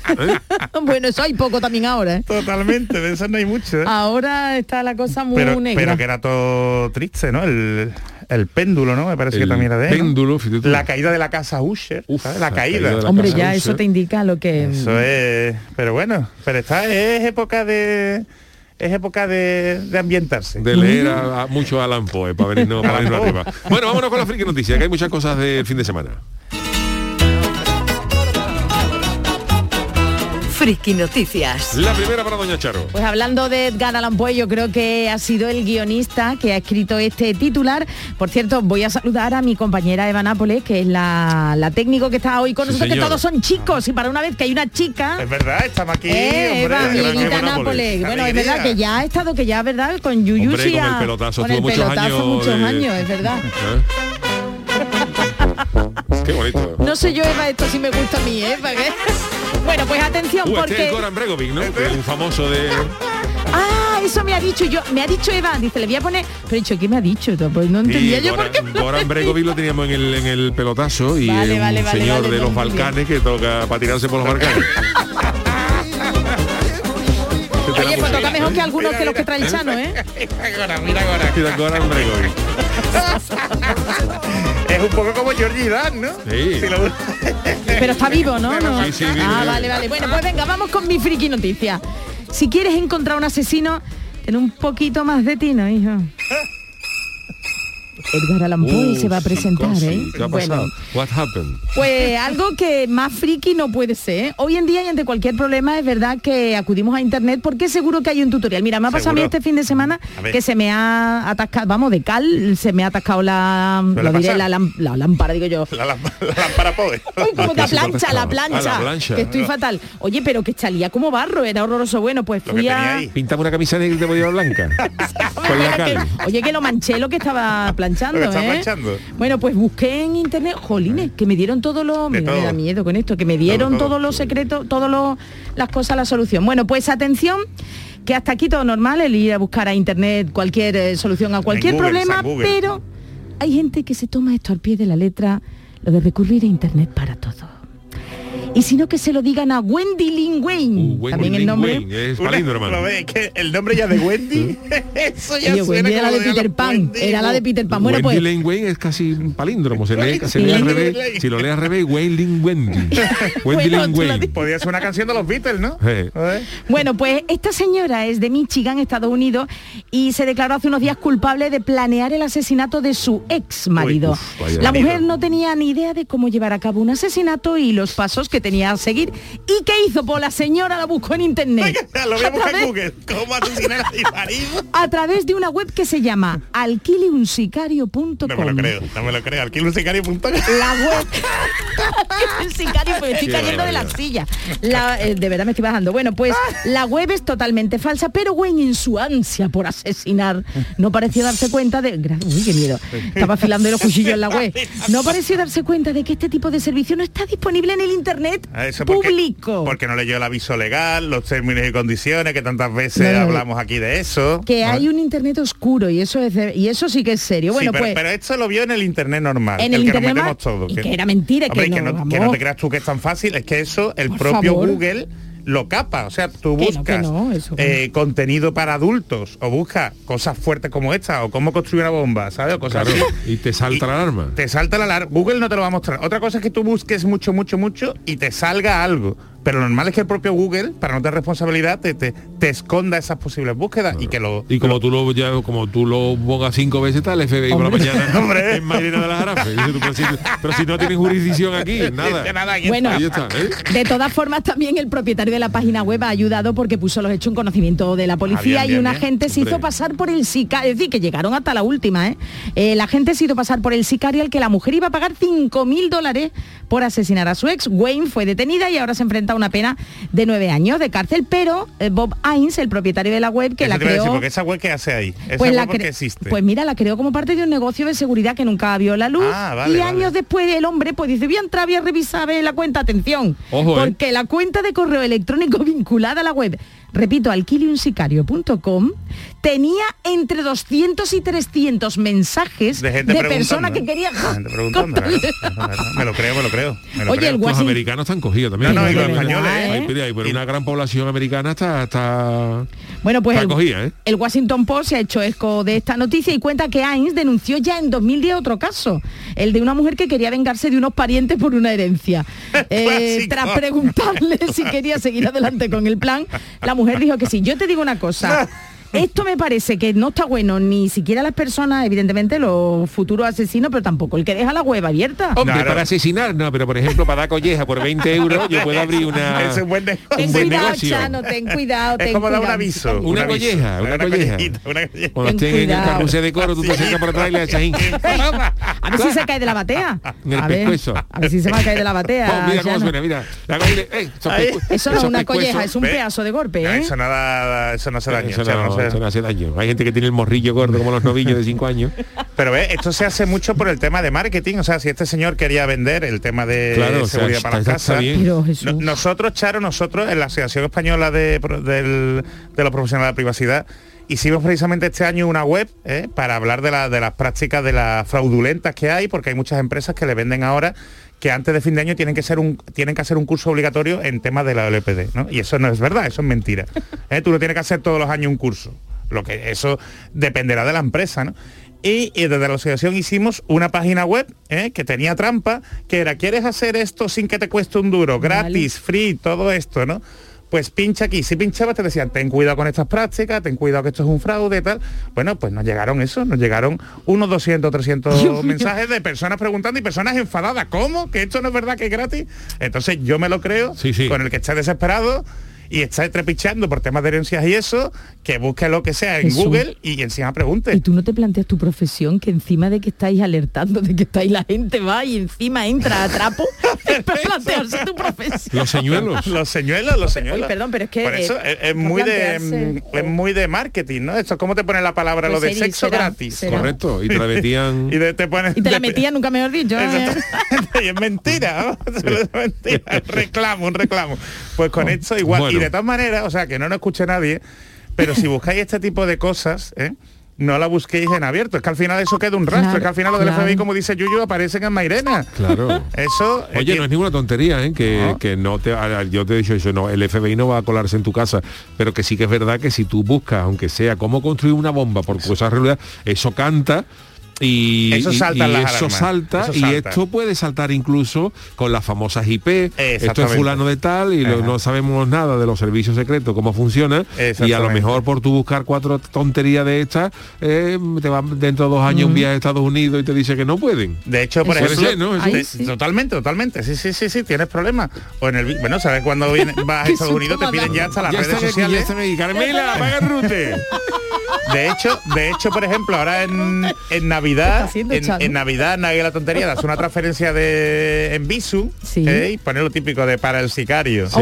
Speaker 1: ¿Eh?
Speaker 6: bueno, eso hay poco también ahora. ¿eh?
Speaker 5: Totalmente, de eso no hay mucho. ¿eh?
Speaker 6: Ahora está la cosa muy
Speaker 5: pero,
Speaker 6: negra.
Speaker 5: pero que era todo triste, ¿no? El, el péndulo, ¿no? Me parece que también era de él, ¿no?
Speaker 1: péndulo, fíjate tú.
Speaker 5: La caída de la casa Usher,
Speaker 1: Uf,
Speaker 5: ¿sabes? La
Speaker 1: la
Speaker 5: caída.
Speaker 1: caída de la
Speaker 6: Hombre,
Speaker 1: casa
Speaker 6: ya
Speaker 1: Usher.
Speaker 6: eso te indica lo que...
Speaker 5: Eso es. Pero bueno, pero esta es época de. Es época de, de ambientarse.
Speaker 1: De leer a, a mucho a Alan Poe para venirnos, para venirnos arriba. Bueno, vámonos con la friki noticia, que hay muchas cosas del fin de semana.
Speaker 3: Friki Noticias.
Speaker 1: La primera para Doña Charo.
Speaker 6: Pues hablando de Edgar Allan Poe, yo creo que ha sido el guionista que ha escrito este titular. Por cierto, voy a saludar a mi compañera Eva Nápoles, que es la, la técnico que está hoy con
Speaker 1: Sí,
Speaker 6: nosotros, que todos son chicos. Y para una vez que hay una chica...
Speaker 5: Es verdad, estamos aquí.
Speaker 6: Eh,
Speaker 5: hombre,
Speaker 6: Eva, mi Nápoles. Bueno, es verdad que ya ha estado, que ya, ¿verdad? Con Yuyushi.
Speaker 1: Hombre, con el pelotazo
Speaker 6: con el
Speaker 1: muchos
Speaker 6: pelotazo
Speaker 1: años
Speaker 6: muchos
Speaker 1: de-
Speaker 6: años, es verdad.
Speaker 1: ¿Eh? Qué bonito.
Speaker 6: No sé yo, Eva, esto sí me gusta a mí, ¿eh? ¿Para qué? Bueno, pues atención,
Speaker 1: Uh, este
Speaker 6: porque...
Speaker 1: es Goran Bregovic, ¿no? Un famoso de...
Speaker 6: Ah, eso me ha dicho yo, me ha dicho Eva, dice, le voy a poner, pero he dicho, ¿qué me ha dicho? Pues no entendía
Speaker 1: Y
Speaker 6: yo por qué.
Speaker 1: Goran, Bregovic lo teníamos en el, en el pelotazo y
Speaker 6: Vale,
Speaker 1: un
Speaker 6: vale,
Speaker 1: señor
Speaker 6: vale,
Speaker 1: de los. Balcanes que toca para tirarse por los Balcanes.
Speaker 6: Oye, pues toca mejor que algunos que los que trae el Chano, ¿eh?
Speaker 5: Mira mira.
Speaker 1: Mira, Goran Bregovic.
Speaker 5: es un poco como Georgie Dan, ¿no?
Speaker 1: Sí.
Speaker 5: Si lo-
Speaker 6: Pero está vivo, ¿no? No.
Speaker 1: Sí, sí, vive,
Speaker 6: ah, vale, vale. Bueno, pues venga, vamos con mi friki noticia. Si quieres encontrar un asesino, ten un poquito más de tino, hijo. Edgar Allan Poe
Speaker 1: Uh,
Speaker 6: se va a presentar,
Speaker 1: sí,
Speaker 6: ¿eh?
Speaker 1: ¿Qué ha
Speaker 6: Bueno?
Speaker 1: What happened?
Speaker 6: Pues algo que más friki no puede ser. Hoy en día y ante cualquier problema es verdad que acudimos a internet porque seguro que hay un tutorial. Mira, me ha pasado a mí este fin de semana
Speaker 5: ver.
Speaker 6: que se me ha atascado, vamos, de cal, se me ha atascado la,
Speaker 5: ¿Suele
Speaker 6: lo diré, la, lámpara, digo yo.
Speaker 5: La, lámpara- la lámpara Poe.
Speaker 6: Uy, como
Speaker 1: ¿A
Speaker 6: la plancha, la plancha,
Speaker 1: Ah, la plancha.
Speaker 6: que estoy fatal. Oye, pero que salía como barro, era horroroso. Bueno, pues fui a...
Speaker 5: ahí.
Speaker 1: Pintame una camisa a llevar blanca. Con la
Speaker 6: que- oye, que lo manché lo que estaba planchando,
Speaker 5: Lo que estaba
Speaker 6: ¿eh?
Speaker 5: planchando.
Speaker 6: Bueno, pues busqué en internet, jolines, que me dieron todos los... Me da miedo con esto, que me dieron
Speaker 5: todo.
Speaker 6: todos los secretos, todas las cosas, la solución. Bueno, pues atención, que hasta aquí todo normal, el ir a buscar a internet cualquier eh, solución a cualquier
Speaker 5: Google,
Speaker 6: problema, pero hay gente que se toma esto al pie de la letra, lo de recurrir a internet para todo. Y si no, que se lo digan a Wendy Lin Wayne.
Speaker 1: Uh,
Speaker 6: También el nombre...
Speaker 1: Wayne, Es
Speaker 5: que el nombre ya de Wendy, eso ya
Speaker 6: Oye,
Speaker 5: suena
Speaker 6: Wendy era la de Peter Pan,
Speaker 5: Wendy.
Speaker 6: era la de Peter Pan. Bueno,
Speaker 1: Wendy
Speaker 6: pues
Speaker 1: Lane Wayne es casi un palíndromo. Se lee, se lee al revés. Si lo lees al revés, Wayne Lin Wendy. Wendy
Speaker 6: Bueno,
Speaker 1: Wayne.
Speaker 5: Podría ser una canción de los Beatles, ¿no?
Speaker 1: Sí.
Speaker 6: Bueno, pues esta señora es de Michigan, Estados Unidos, y se declaró hace unos días culpable de planear el asesinato de su ex marido.
Speaker 1: Uy, uf, vaya.
Speaker 6: La mujer no tenía ni idea de cómo llevar a cabo un asesinato y los pasos que tenía a seguir. ¿Y qué hizo? Pues la señora la buscó en internet.
Speaker 5: Lo voy a
Speaker 6: A
Speaker 5: buscar en
Speaker 6: través-
Speaker 5: Google. ¿Cómo asesinar a mi marido?
Speaker 6: A través de una web que se llama alquileunsicario.com.
Speaker 5: No me lo creo, no me lo creo. Alquilusicario.com.
Speaker 6: La web. El sicario, pues estoy
Speaker 1: Qué
Speaker 6: cayendo de la silla. La- eh, de verdad me estoy bajando. Bueno, pues la web es totalmente falsa, pero Wayne en su ansia por asesinar no pareció darse cuenta de. Uy, qué miedo. Estaba afilando los cuchillos en la web. No pareció darse cuenta de que este tipo de servicio no está disponible en el internet
Speaker 5: A eso porque,
Speaker 6: público.
Speaker 5: Porque no leyó el aviso legal, los términos y condiciones, que tantas veces
Speaker 6: No, no, no.
Speaker 5: hablamos aquí de eso.
Speaker 6: que hay un internet oscuro y eso es de- y eso sí que es serio.
Speaker 5: Sí,
Speaker 6: Bueno,
Speaker 5: pero,
Speaker 6: pues
Speaker 5: pero esto lo vio en el internet normal,
Speaker 6: En
Speaker 5: el,
Speaker 6: el
Speaker 5: que nos
Speaker 6: internet
Speaker 5: metemos
Speaker 6: normal,
Speaker 5: todos.
Speaker 6: y que era mentira, que
Speaker 5: Hombre, y
Speaker 6: no,
Speaker 5: que, no, que no te creas tú que es tan fácil, es que eso el
Speaker 6: Por
Speaker 5: propio
Speaker 6: favor.
Speaker 5: Google lo capa. O sea, tú
Speaker 6: Que no, que
Speaker 5: buscas
Speaker 6: no, eso que
Speaker 5: eh, contenido para adultos o buscas cosas fuertes como esta o cómo construir una bomba, ¿sabes? O cosas
Speaker 1: Claro.
Speaker 5: así.
Speaker 1: Y te salta la alarma.
Speaker 5: Te salta la alarma. Google no te lo va a mostrar. Otra cosa es que tú busques mucho, mucho, mucho y te salga algo. Pero lo normal es que el propio Google, para no tener responsabilidad, te, te, te esconda esas posibles búsquedas y que lo...
Speaker 1: Y como tú lo ya, como tú lo pongas cinco veces está el FBI por la
Speaker 6: Hombre.
Speaker 1: mañana
Speaker 5: Hombre.
Speaker 1: en de las tú, pero, si, pero si no tienes jurisdicción aquí, nada.
Speaker 6: Bueno,
Speaker 1: Ahí está, ¿eh?
Speaker 6: De todas formas, también el propietario de la página web ha ayudado porque puso los hechos en conocimiento de la policía
Speaker 5: Ah, bien,
Speaker 6: y un
Speaker 5: bien,
Speaker 6: agente se hizo pasar por el sicario, es decir, que llegaron hasta la última, ¿eh? Eh, El agente se hizo pasar por el sicario al que la mujer iba a pagar 5 mil dólares por asesinar a su ex. Wayne fue detenida y ahora se enfrenta a una pena de nueve años de cárcel, pero eh, Bob Hines, el propietario de la web que
Speaker 5: Eso
Speaker 6: la
Speaker 5: te iba a decir,
Speaker 6: creó...
Speaker 5: porque esa web que hace ahí, esa
Speaker 6: Pues, la
Speaker 5: web
Speaker 6: cre-
Speaker 5: existe.
Speaker 6: pues mira, la creó como parte de un negocio de seguridad que nunca vio la luz.
Speaker 5: Ah, vale,
Speaker 6: y
Speaker 5: vale.
Speaker 6: años después el hombre pues dice, voy a entrar, voy a revisar a ver la cuenta, atención.
Speaker 1: Ojo, ¿eh?
Speaker 6: porque la cuenta de correo electrónico vinculada a la web, repito, alquiliunsicario.com, tenía entre 200 y 300 mensajes
Speaker 5: de gente
Speaker 6: personas
Speaker 5: preguntando,
Speaker 6: que
Speaker 5: ¿eh?
Speaker 6: querían...
Speaker 5: De gente preguntando, ¿verdad? Me lo creo, me lo creo. me lo
Speaker 6: Oye,
Speaker 5: creo.
Speaker 6: el
Speaker 1: Los americanos están cogidos también.
Speaker 5: No, no, y los
Speaker 6: de
Speaker 5: españoles,
Speaker 6: ¿eh?
Speaker 5: ¿eh?
Speaker 1: Pero una gran población americana está, está
Speaker 6: Bueno, pues
Speaker 1: Está
Speaker 6: el,
Speaker 1: cogida, ¿eh?
Speaker 6: el Washington Post se ha hecho eco de esta noticia y cuenta que Hines denunció ya en 2010 otro caso, el de una mujer que quería vengarse de unos parientes por una herencia. Eh, tras preguntarle si quería seguir adelante con el plan, la mujer dijo que sí. Yo te digo una cosa. Esto me parece que no está bueno ni siquiera las personas, evidentemente los futuros asesinos, pero tampoco el que deja la web abierta.
Speaker 1: Hombre,
Speaker 5: Claro.
Speaker 1: para asesinar, no, pero por ejemplo, para dar colleja por 20 euros, yo puedo abrir una...
Speaker 5: Es un buen negocio.
Speaker 6: ten
Speaker 1: un buen
Speaker 6: cuidado,
Speaker 1: negocio.
Speaker 6: Chano, ten cuidado,
Speaker 5: Es
Speaker 6: ten
Speaker 5: como dar un
Speaker 6: cuidado.
Speaker 5: aviso.
Speaker 1: Una
Speaker 5: aviso.
Speaker 1: colleja, una colleja.
Speaker 5: una colleja.
Speaker 1: Cuando
Speaker 6: Ten
Speaker 1: estén en el
Speaker 6: cuidado.
Speaker 1: carrusel de coro, tú te acercas por atrás y le echas ahí.
Speaker 6: A ver si se cae de la batea.
Speaker 1: En el
Speaker 6: a, ver,
Speaker 1: pescuezo.
Speaker 6: a ver si se va a caer de la batea.
Speaker 1: Oh, mira cómo suena, mira. La eh,
Speaker 6: Eso no es una colleja, es un pedazo de golpe, ¿eh?
Speaker 5: Eso, nada, eso no.
Speaker 1: Eso
Speaker 5: o sea,
Speaker 1: no,
Speaker 5: no se-
Speaker 1: eso no hace daño. Hay gente que tiene el morrillo gordo como los novillos de 5 años.
Speaker 5: Pero ve, esto se hace mucho por el tema de marketing. O sea, si este señor quería vender el tema de
Speaker 1: Claro, o sea,
Speaker 5: seguridad para las casas. nosotros, Charo, nosotros en la Asociación Española de, del- de los Profesionales de la Privacidad, hicimos precisamente este año una web ¿eh? para hablar de, la- de las prácticas de las fraudulentas que hay, porque hay muchas empresas que le venden ahora que antes de fin de año tienen que ser un tienen que hacer un curso obligatorio en temas de la LPD, ¿no? Y eso no es verdad, eso es mentira. ¿eh? Tú no tienes que hacer todos los años un curso. Lo que eso dependerá de la empresa, ¿no? Y, y desde la asociación hicimos una página web ¿eh? que tenía trampa, que era, ¿quieres hacer esto sin que te cueste un duro? Gratis, free, todo esto, ¿no? Pues pincha aquí. Si pinchabas te decían, ten cuidado con estas prácticas, ten cuidado que esto es un fraude y tal. Bueno, pues nos llegaron eso, nos llegaron unos 200, 300 mensajes de personas preguntando y personas enfadadas. ¿Cómo? ¿Que esto no es verdad que es gratis? Entonces yo me lo creo,
Speaker 1: Sí, sí.
Speaker 5: con el que está desesperado y está trepichando por temas de herencias y eso, que busque lo que sea en
Speaker 6: Jesús.
Speaker 5: Google y encima pregunte.
Speaker 6: Y tú no te planteas tu profesión que encima de que estáis alertando de que estáis la gente va y encima entra a trapo, es para plantearse tu profesión.
Speaker 1: Los señuelos.
Speaker 5: Los señuelos, los señuelos.
Speaker 6: Oye, perdón, pero es que,
Speaker 5: Por eso
Speaker 6: eh,
Speaker 5: es, muy de es muy de marketing, ¿no? Esto cómo te pone la palabra
Speaker 6: Pues
Speaker 5: lo de sexo
Speaker 6: será-
Speaker 5: gratis.
Speaker 6: será.
Speaker 1: Correcto. Y te la metían...
Speaker 5: Y de- te ponen-
Speaker 6: Y te la
Speaker 5: de-
Speaker 6: metía, nunca mejor dicho. ¿eh?
Speaker 5: Y es mentira, ¿no? es mentira, un reclamo, un reclamo. Pues con esto igual.
Speaker 1: Bueno.
Speaker 5: Y de todas maneras, o sea, que no nos escuche nadie, pero si buscáis este tipo de cosas, ¿eh? no la busquéis en abierto. Es que al final eso queda un rastro,
Speaker 6: Claro,
Speaker 5: es que al final lo del
Speaker 6: claro.
Speaker 5: FBI, como dice Yuyu, aparecen en Mairena.
Speaker 1: Claro.
Speaker 5: Eso. eh,
Speaker 1: Oye, no es ninguna tontería, ¿eh? Que
Speaker 5: No.
Speaker 1: que no te... Yo te he dicho eso, no, el FBI no va a colarse en tu casa, pero que sí que es verdad que si tú buscas, aunque sea cómo construir una bomba por cosas realidad, eso canta y,
Speaker 5: Eso salta
Speaker 1: y
Speaker 5: las
Speaker 1: eso salta
Speaker 5: Eso
Speaker 1: y
Speaker 5: salta.
Speaker 1: esto puede saltar incluso con las famosas IP esto es fulano de tal y lo- no sabemos nada de los servicios secretos cómo funciona y a lo mejor por tú buscar cuatro tonterías de estas eh, te va dentro de dos años un viaje a Estados Unidos y te dice que no pueden
Speaker 5: De hecho, por ejemplo,
Speaker 1: Puede ser, ¿no? Eso-
Speaker 6: Ahí
Speaker 5: de-
Speaker 6: sí.
Speaker 5: totalmente, totalmente. Sí, sí, sí, sí, tienes problemas. O en el bueno, sabes cuando viene- vas a Estados Unidos te piden ya hasta las
Speaker 1: ya
Speaker 5: redes
Speaker 1: aquí, ya
Speaker 5: sociales.
Speaker 1: están aquí. Carmela, apaga rute.
Speaker 5: De hecho, de hecho, por ejemplo, ahora en, en
Speaker 6: Está
Speaker 5: Navidad,
Speaker 6: haciendo,
Speaker 5: en, Navidad, nadie la tontería, das una transferencia de en Bisu
Speaker 6: Sí.
Speaker 5: ¿eh? y poner lo típico de para el sicario.
Speaker 6: Oh,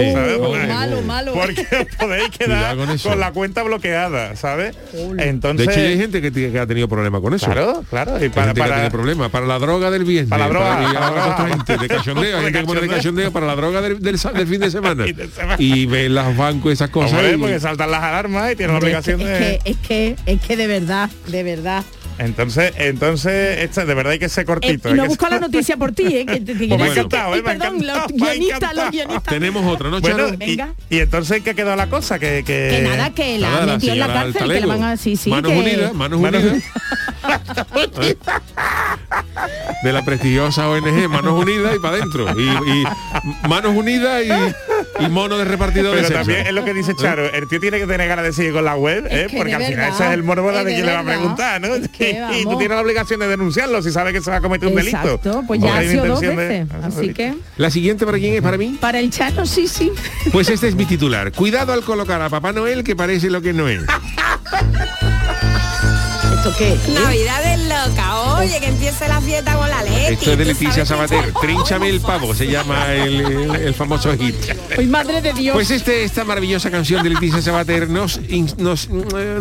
Speaker 6: malo, malo.
Speaker 5: Porque os podéis quedar
Speaker 1: con
Speaker 5: la cuenta bloqueada, ¿sabes?
Speaker 1: De
Speaker 5: Entonces,
Speaker 1: hecho, ya hay gente que, tiene- que ha tenido problemas con eso.
Speaker 5: claro, claro. Y para, para-
Speaker 1: tiene problemas. Para la droga del viernes.
Speaker 5: Para la droga,
Speaker 1: para,
Speaker 5: para la droga.
Speaker 1: otra gente, de cachondeo. Hay
Speaker 5: De
Speaker 1: gente que pone de
Speaker 5: cachondeo.
Speaker 1: cachondeo para la droga del, del sa- del fin de semana.
Speaker 5: De.
Speaker 1: Y ve las bancos esas cosas.
Speaker 5: Hombre,
Speaker 1: y-
Speaker 5: porque saltan las alarmas y tienen la
Speaker 6: Hombre, es, que, es,
Speaker 5: de...
Speaker 6: que, es que es que de verdad, de verdad.
Speaker 5: Entonces, entonces, esta, de verdad hay que ser
Speaker 6: Eh,
Speaker 5: cortito.
Speaker 6: y
Speaker 5: hay
Speaker 6: no busco
Speaker 5: ser-
Speaker 6: la noticia por ti, ¿eh? Que
Speaker 5: Pues me encantado,
Speaker 6: que-
Speaker 5: eh, me ha
Speaker 6: perdón,
Speaker 5: encantado,
Speaker 6: los guionistas, los guionistas.
Speaker 1: Tenemos otra, ¿no,
Speaker 5: Bueno,
Speaker 1: Charo?
Speaker 5: y,
Speaker 6: Venga.
Speaker 5: y entonces ¿en qué quedó la cosa? Que, que...
Speaker 6: Que nada, que la
Speaker 1: Nada,
Speaker 6: metió en la cárcel, que la van a... Sí, sí,
Speaker 1: manos
Speaker 6: que...
Speaker 1: unidas, manos
Speaker 5: Manos-
Speaker 1: unidas. de la prestigiosa ONG Manos Unidas y para adentro. Y, y Manos Unidas y, y mono de repartido de
Speaker 5: Pero también es lo que dice Charo, el tío tiene que tener ganas de seguir con la web, ¿eh?
Speaker 6: que
Speaker 5: porque al final ese es el morbo de
Speaker 6: de
Speaker 5: quien le va a preguntar, ¿no?
Speaker 6: Es que,
Speaker 5: y tú tienes la obligación de denunciarlo si sabe que se va a cometer un delito.
Speaker 6: Exacto, pues
Speaker 5: O
Speaker 6: ya ha sido dos
Speaker 5: de-
Speaker 6: veces. Así que,
Speaker 1: La siguiente para quién es para mí.
Speaker 6: para el Chano, sí, sí.
Speaker 1: Pues este es mi titular. Cuidado al colocar a Papá Noel que parece lo que no es.
Speaker 6: ¿Esto qué? es?
Speaker 7: Navidad es loca, oye, que empiece la fiesta con la Leti.
Speaker 1: Esto es de Leticia Sabater. Trínchame el pavo, se llama el, el- el famoso hit.
Speaker 6: Ay, madre de Dios.
Speaker 1: Pues este, esta maravillosa canción de Leticia Sabater nos, nos, eh,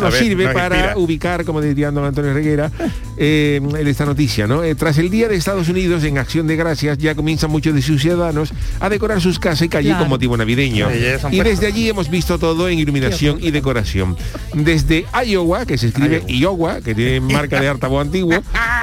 Speaker 1: nos
Speaker 5: ver,
Speaker 1: sirve
Speaker 5: nos
Speaker 1: para
Speaker 5: inspira.
Speaker 1: ubicar, como don Antonio Reguera, eh, en esta noticia. ¿no? Eh, tras el Día de Estados Unidos, en acción de gracias, ya comienzan muchos de sus ciudadanos a decorar sus casas y calles
Speaker 6: Claro.
Speaker 1: con motivo navideño. Y desde allí hemos visto todo en iluminación y decoración. Desde Iowa, que se escribe Iowa, que tiene marca de altavoz antiguo,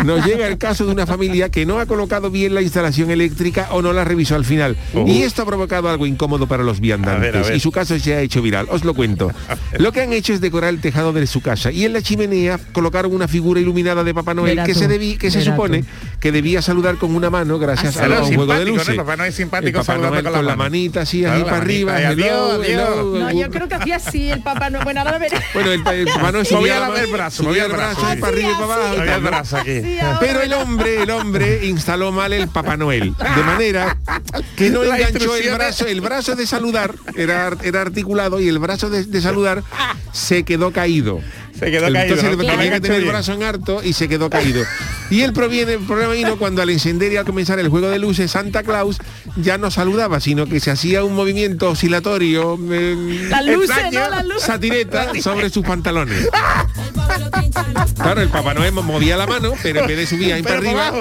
Speaker 1: nos llega el caso de una familia que no ha colocado bien la instalación eléctrica o no la revisó al final. Y esto ha provocado algo incómodo para los viandantes.
Speaker 5: Uh. A ver, a ver.
Speaker 1: Y su caso se ha hecho viral. Os lo cuento. Lo que han hecho es decorar el tejado de su casa y en la chimenea colocaron una figura iluminada de Papá Noel
Speaker 6: Verá
Speaker 1: que
Speaker 6: tú,
Speaker 1: se, debí, que se
Speaker 6: verá
Speaker 1: supone
Speaker 6: tú.
Speaker 1: que debía saludar con una mano gracias
Speaker 5: Ah,
Speaker 1: a, un juego de
Speaker 5: simpático, ¿no?
Speaker 1: luces.
Speaker 5: Papá Noel simpático
Speaker 1: Papá
Speaker 5: saludando
Speaker 1: Noel
Speaker 5: con la mano.
Speaker 1: manita así,
Speaker 5: Claro,
Speaker 1: así
Speaker 5: la
Speaker 1: para arriba.
Speaker 5: manita,
Speaker 1: hello,
Speaker 5: adiós, adiós.
Speaker 6: No, yo creo que hacía así el papá no. Bueno, ahora veré.
Speaker 1: Bueno, el, el Papá Noel subía
Speaker 5: la-
Speaker 1: la-
Speaker 5: el brazo,
Speaker 1: subía el brazo para arriba y para abajo. ¿no? Pero el hombre, el hombre instaló mal el Papá Noel, de manera que no enganchó el brazo, el brazo de saludar, era, era articulado y el brazo de, de saludar se quedó caído.
Speaker 5: Se quedó caído,
Speaker 1: Entonces
Speaker 5: ¿no?
Speaker 1: tenía que tener el brazo en harto y se quedó caído. Y él proviene, el problema vino cuando al encender y al comenzar el juego de luces, Santa Claus ya no saludaba, sino que se hacía un movimiento oscilatorio, eh,
Speaker 6: luces.
Speaker 1: satireta sobre sus pantalones. Claro, el Papá Noel movía la mano, pero en vez de subir ahí para arriba,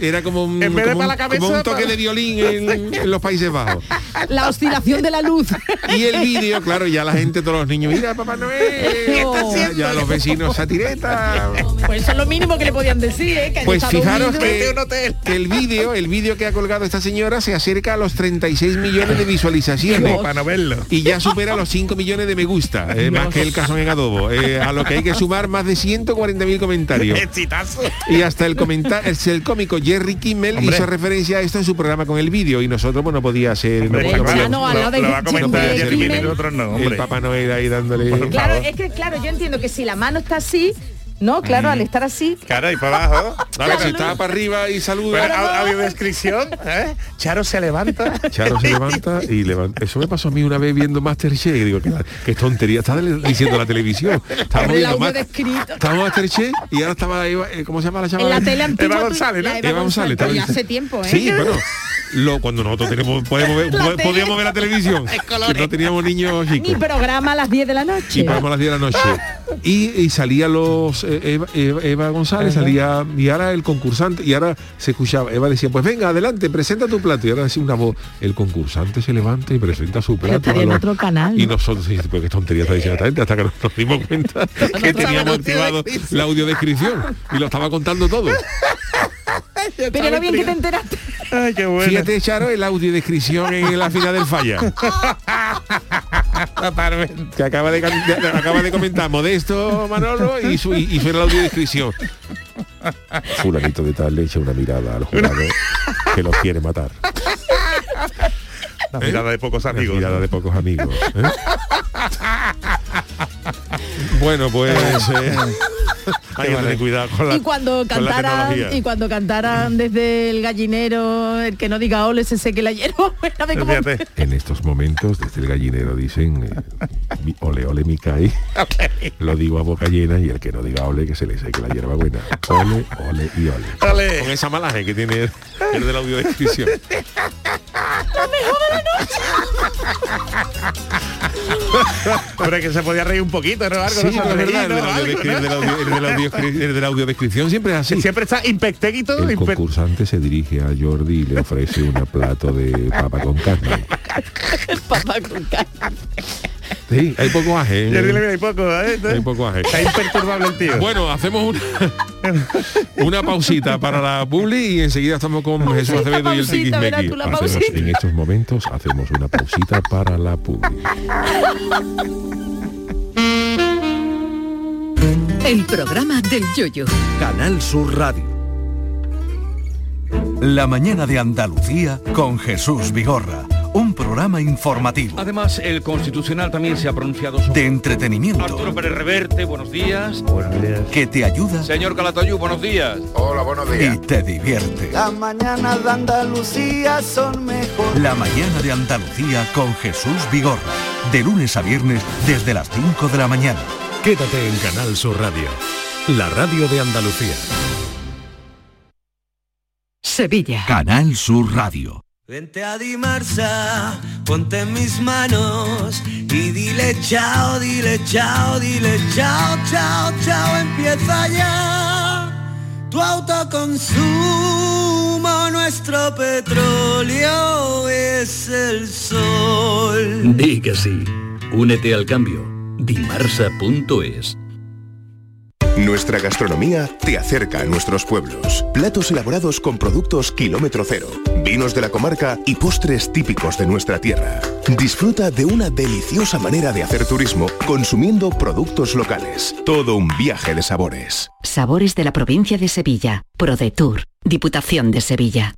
Speaker 1: era como un,
Speaker 5: En vez de
Speaker 1: como
Speaker 5: para
Speaker 1: un-
Speaker 5: la cabeza,
Speaker 1: como un toque
Speaker 5: para-
Speaker 1: de violín en, en los Países Bajos.
Speaker 6: La oscilación de la luz.
Speaker 1: Y el vídeo, claro, ya la gente, todos los niños, mira Papá Noel, ¿qué está haciendo? ya los vecinos satireta.
Speaker 6: Pues eso es lo mínimo que le podían decir, ¿eh? Que
Speaker 1: Pues fijaros que, el vídeo, el vídeo que ha colgado esta señora se acerca a los 36 millones de visualizaciones.
Speaker 5: Para no verlo.
Speaker 1: Y ya supera los 5 millones de me gusta, eh, más que el cazón en adobo, eh, a lo que hay que sumar más de 140 40.000 comentarios.
Speaker 5: Exitazo.
Speaker 1: Y hasta el comentario, el cómico Jerry Kimmel
Speaker 5: Hombre.
Speaker 1: hizo referencia a esto en su programa con el vídeo y nosotros pues no podía ser
Speaker 5: Hombre,
Speaker 1: no
Speaker 5: el
Speaker 1: podía-
Speaker 6: Chano al lado de
Speaker 5: lo va a comentar
Speaker 6: Jerry
Speaker 5: Jerry Kimmel y
Speaker 6: Kimmel.
Speaker 5: nosotros no,
Speaker 1: el. Papá Noel ahí dándole
Speaker 6: Claro, es que claro, yo entiendo que si la mano está así, no, claro, al estar así,
Speaker 5: Cara y para abajo.
Speaker 1: Ver, si está para arriba y saluda.
Speaker 5: Bueno, descripción, ¿eh? Charo se levanta.
Speaker 1: Charo se levanta y levanta. Eso me pasó a mí una vez viendo Masterchef y digo, que qué tontería está diciendo la televisión. Estábamos viendo estábamos Masterchef y ahora estaba Eva, eh, ¿cómo se llama la
Speaker 6: en
Speaker 1: chavala?
Speaker 6: la tele.
Speaker 5: Eva González, ¿no?
Speaker 6: la
Speaker 1: Eva González. estaba
Speaker 6: ya hace tiempo, ¿eh?
Speaker 1: Sí, bueno. Lo, cuando nosotros tenemos, podemos ver, podíamos ver la televisión. que no teníamos niños chicos.
Speaker 6: programa a las 10 de la noche.
Speaker 1: Y podemos a las 10 de la noche. Y, y salía los eh, Eva, Eva- Eva González, salía y ahora el concursante, y ahora se escuchaba, Eva decía, pues venga, adelante, presenta tu plato. Y ahora decía una voz, el concursante se levanta y presenta su plato. a
Speaker 6: en
Speaker 1: los-
Speaker 6: otro canal,
Speaker 1: Y
Speaker 6: ¿no?
Speaker 1: nosotros, sí, pero qué tontería está diciendo esta gente, hasta que nos dimos cuenta que teníamos activado la audiodescripción y lo estaba contando todo.
Speaker 6: Pero no bien que te enteraste.
Speaker 5: Ay, qué bueno.
Speaker 1: Fíjate, Charo, el audiodescripción en la final del falla.
Speaker 5: Totalmente.
Speaker 1: que acaba de, acaba de comentar Modesto Manolo y, su, y, y suena la audiodescripción. Fulanito de tal le echa una mirada al jurado que los quiere matar.
Speaker 5: La mirada de pocos
Speaker 1: La
Speaker 5: amigos.
Speaker 1: mirada de pocos amigos. ¿eh? bueno, pues eh, hay que tener cuidado con la,
Speaker 6: y cuando
Speaker 1: con la
Speaker 6: cantaran y cuando cantaran desde el gallinero el que no diga ole se seque la hierba buena de cómo
Speaker 5: Fíjate.
Speaker 1: En estos momentos, desde el gallinero dicen, eh, ole, ole, mi cae. Lo digo a boca llena y el que no diga ole, que se le seque la hierba buena. Ole, ole y ole.
Speaker 5: Ole.
Speaker 1: Con esa malaje que tiene el, el de la audiodescripción.
Speaker 5: Pero es que se podía reír un poquito, ¿no? Algo,
Speaker 1: Sí,
Speaker 5: no
Speaker 1: pero es verdad, el de, la el el el audiodescripción siempre es así.
Speaker 5: Siempre está impectéguito.
Speaker 1: El
Speaker 5: impe-
Speaker 1: concursante se dirige a Jordi y le ofrece un plato de papa con carne.
Speaker 6: papá con carne.
Speaker 1: Sí, hay poco aje.
Speaker 5: Jordi le mira, hay poco, ¿eh?
Speaker 1: Hay poco aje.
Speaker 5: Está imperturbable el tío.
Speaker 1: Bueno, hacemos una, una pausita para la publi y enseguida estamos con Jesús
Speaker 6: Pausita,
Speaker 1: Acevedo y el Tiquismequi. En estos momentos hacemos una pausita para la publi.
Speaker 3: El programa del yoyo.
Speaker 8: Canal Sur Radio. La mañana de Andalucía con Jesús Vigorra. Un programa informativo,
Speaker 9: Además, el Constitucional también se ha pronunciado sobre...
Speaker 8: de entretenimiento,
Speaker 9: Arturo Pérez Reverte, buenos días.
Speaker 8: que te ayuda
Speaker 9: Señor Calatayú, buenos días.
Speaker 8: y te divierte.
Speaker 10: Las mañanas de Andalucía son mejor.
Speaker 8: La mañana de Andalucía con Jesús Vigorra. De lunes a viernes desde las 5 de la mañana.
Speaker 11: Quédate en Canal Sur Radio, la radio de Andalucía.
Speaker 3: Sevilla.
Speaker 8: Canal Sur Radio.
Speaker 10: Vente a Dimarsa, ponte en mis manos y dile chao, dile chao, dile chao, chao, chao, empieza ya. Tu autoconsumo, nuestro petróleo es el sol.
Speaker 11: Di que sí. Únete al cambio. Dimarsa.es
Speaker 12: Nuestra gastronomía te acerca a nuestros pueblos. Platos elaborados con productos kilómetro cero, vinos de la comarca y postres típicos de nuestra tierra. Disfruta de una deliciosa manera de hacer turismo consumiendo productos locales. Todo un viaje de sabores.
Speaker 3: Sabores de la provincia de Sevilla. ProDetour. Diputación de Sevilla.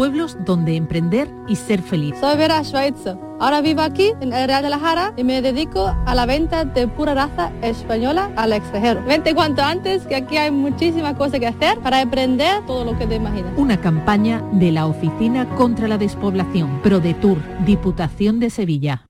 Speaker 13: pueblos donde emprender y ser feliz.
Speaker 14: Soy Vera Schweitzer. Ahora vivo aquí en el Real de la Jara y me dedico a la venta de pura raza española al extranjero. Vente cuanto antes que aquí hay muchísimas cosas que hacer para emprender todo lo que te imaginas.
Speaker 13: Una campaña de la Oficina contra la Despoblación, ProDetour, Diputación de Sevilla.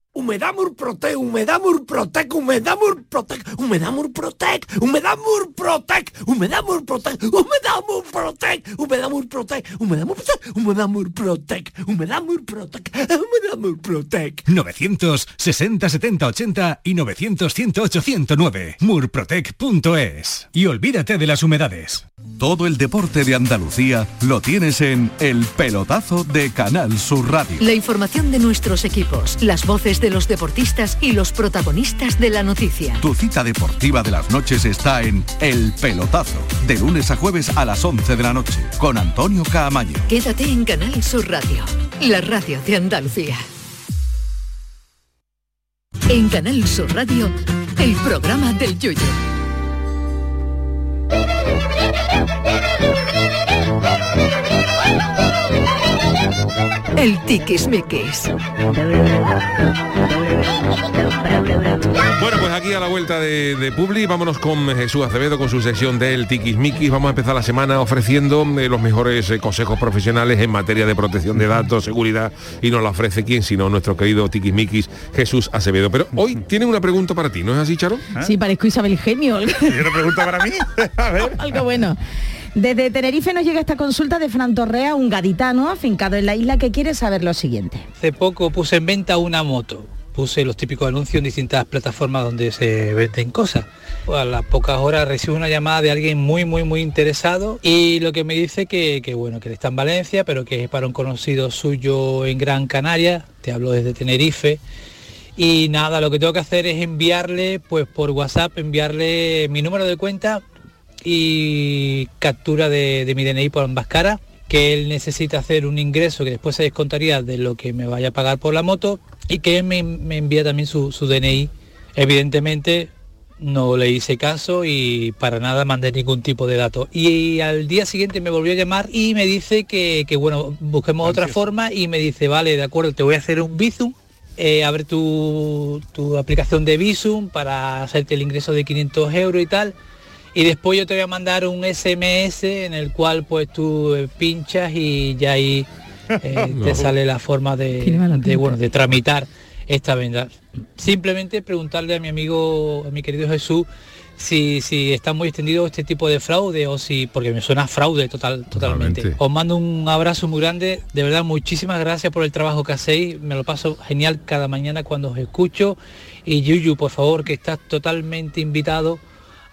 Speaker 15: Humedamur Protec, Humedamur Protec, Humedamur Protec, Humedamur Protec, Humedamur Protec, Humedamur Protec, Humedamur Protec, Humedamur Protec, Humedamur Protec, Humedamur Protec, Humedamur Protec, Humedamur Protec.
Speaker 16: 960 70 80 y 900 108 109. Murprotec.es. Y olvídate de las humedades.
Speaker 8: Todo el deporte de Andalucía lo tienes en El Pelotazo de Canal Sur Radio.
Speaker 3: La información de nuestros equipos, las voces de los deportistas y los protagonistas de la noticia.
Speaker 8: Tu cita deportiva de las noches está en El Pelotazo, de lunes a jueves a las 11 de la noche, con Antonio Caamaño.
Speaker 3: Quédate en Canal Sur Radio, la radio de Andalucía. En Canal Sur Radio, el programa del Yoyo. El tiquismiquis.
Speaker 1: Bueno, pues aquí a la vuelta de, de Publi, vámonos con Jesús Acevedo con su sección del Tiquismiquis. Vamos a empezar la semana ofreciendo eh, los mejores eh, consejos profesionales en materia de protección de datos, seguridad, y nos la ofrece quién, sino nuestro querido Tiquismiquis, Jesús Acevedo. Pero hoy tiene una pregunta para ti, ¿no es así, Charo?
Speaker 6: Sí, parezco Isabel Genio.
Speaker 5: ¿Y una pregunta para mí? A ver.
Speaker 6: Algo bueno. Desde Tenerife nos llega esta consulta de Fran Torrea, un gaditano afincado en la isla que quiere saber lo siguiente.
Speaker 17: Hace poco puse en venta una moto. Puse los típicos anuncios en distintas plataformas donde se venden cosas. A las pocas horas recibo una llamada de alguien muy, muy, muy interesado y lo que me dice que, que bueno, que está en Valencia, pero que es para un conocido suyo en Gran Canaria, te hablo desde Tenerife, y nada, lo que tengo que hacer es enviarle, pues por WhatsApp, enviarle mi número de cuenta y captura de, de mi DNI por ambas caras, que él necesita hacer un ingreso que después se descontaría de lo que me vaya a pagar por la moto y que él me, me envía también su, su DNI. Evidentemente no le hice caso y para nada mandé ningún tipo de dato. Y, al día siguiente me volvió a llamar y me dice que, que, bueno, busquemos otra forma y me dice, vale, de acuerdo, te voy a hacer un Bizum, eh, abre tu, tu aplicación de Bizum para hacerte el ingreso de 500 euros y tal. Y después yo te voy a mandar un SMS en el cual pues tú eh, pinchas y ya ahí eh, te sale la forma de, de, bueno, de tramitar esta venta. Simplemente preguntarle a mi amigo, a mi querido Jesús, si, si está muy extendido este tipo de fraude o si, porque me suena fraude total, totalmente.
Speaker 1: Totalmente.
Speaker 17: Os mando un abrazo muy grande, de verdad muchísimas gracias por el trabajo que hacéis, me lo paso genial cada mañana cuando os escucho y Yuyu, por favor, que estás totalmente invitado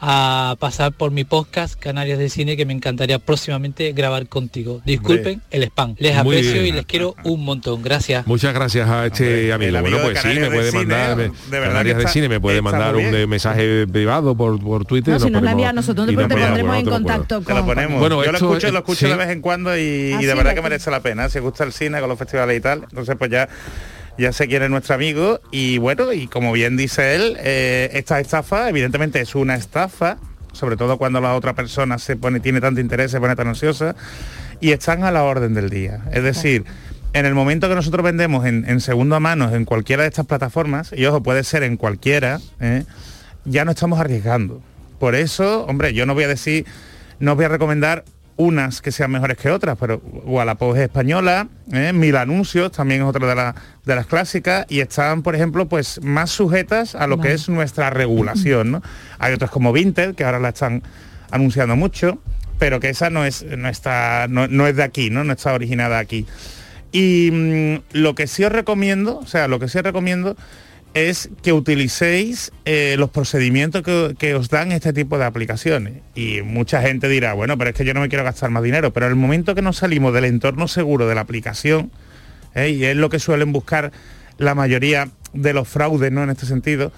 Speaker 17: a pasar por mi podcast Canarias de Cine que me encantaría próximamente grabar contigo. Disculpen el spam. Les
Speaker 1: Muy
Speaker 17: aprecio
Speaker 1: bien.
Speaker 17: y les quiero un montón. Gracias.
Speaker 1: Muchas gracias a este amigo.
Speaker 17: amigo
Speaker 1: Bueno,
Speaker 17: de
Speaker 1: pues sí, me puede
Speaker 17: Cine,
Speaker 1: mandar me-
Speaker 17: de verdad
Speaker 1: Canarias de Cine, me puede mandar un
Speaker 17: bien.
Speaker 1: eh, mensaje privado por, por Twitter.
Speaker 6: No, si nos la envía a nosotros, después te
Speaker 1: nos
Speaker 6: pondremos en contacto
Speaker 5: Te lo ponemos.
Speaker 1: Bueno,
Speaker 5: yo lo escucho, lo escucho
Speaker 1: sí.
Speaker 5: de vez en cuando y,
Speaker 6: Ah,
Speaker 5: y de
Speaker 6: sí,
Speaker 5: verdad que- merece la pena. Si gusta el cine con los festivales y tal, entonces pues ya ya sé quién es nuestro amigo y bueno, y como bien dice él, eh, esta estafa evidentemente es una estafa, sobre todo cuando la otra persona se pone, tiene tanto interés, se pone tan ansiosa, y están a la orden del día. Es decir, en el momento que nosotros vendemos en, en segunda mano en cualquiera de estas plataformas, y ojo, puede ser en cualquiera, ¿eh? ya no estamos arriesgando. Por eso, hombre, yo no voy a decir, no os voy a recomendar unas que sean mejores que otras, pero Wallapop es española, ¿eh? Mil Anuncios también es otra de, la- de las clásicas y están, por ejemplo, pues más sujetas a lo que es nuestra regulación. ¿no? Hay otras como Vinted, que ahora la están anunciando mucho, pero que esa no es, no está, no, no es de aquí, ¿no? no está originada aquí. Y mm, lo que sí os recomiendo, o sea, lo que sí os recomiendo es que utilicéis eh, los procedimientos que, os dan este tipo de aplicaciones. Y mucha gente dirá, bueno, pero es que yo no me quiero gastar más dinero. Pero el momento que nos salimos del entorno seguro de la aplicación, ¿eh? y es lo que suelen buscar la mayoría de los fraudes, ¿no? En este sentido,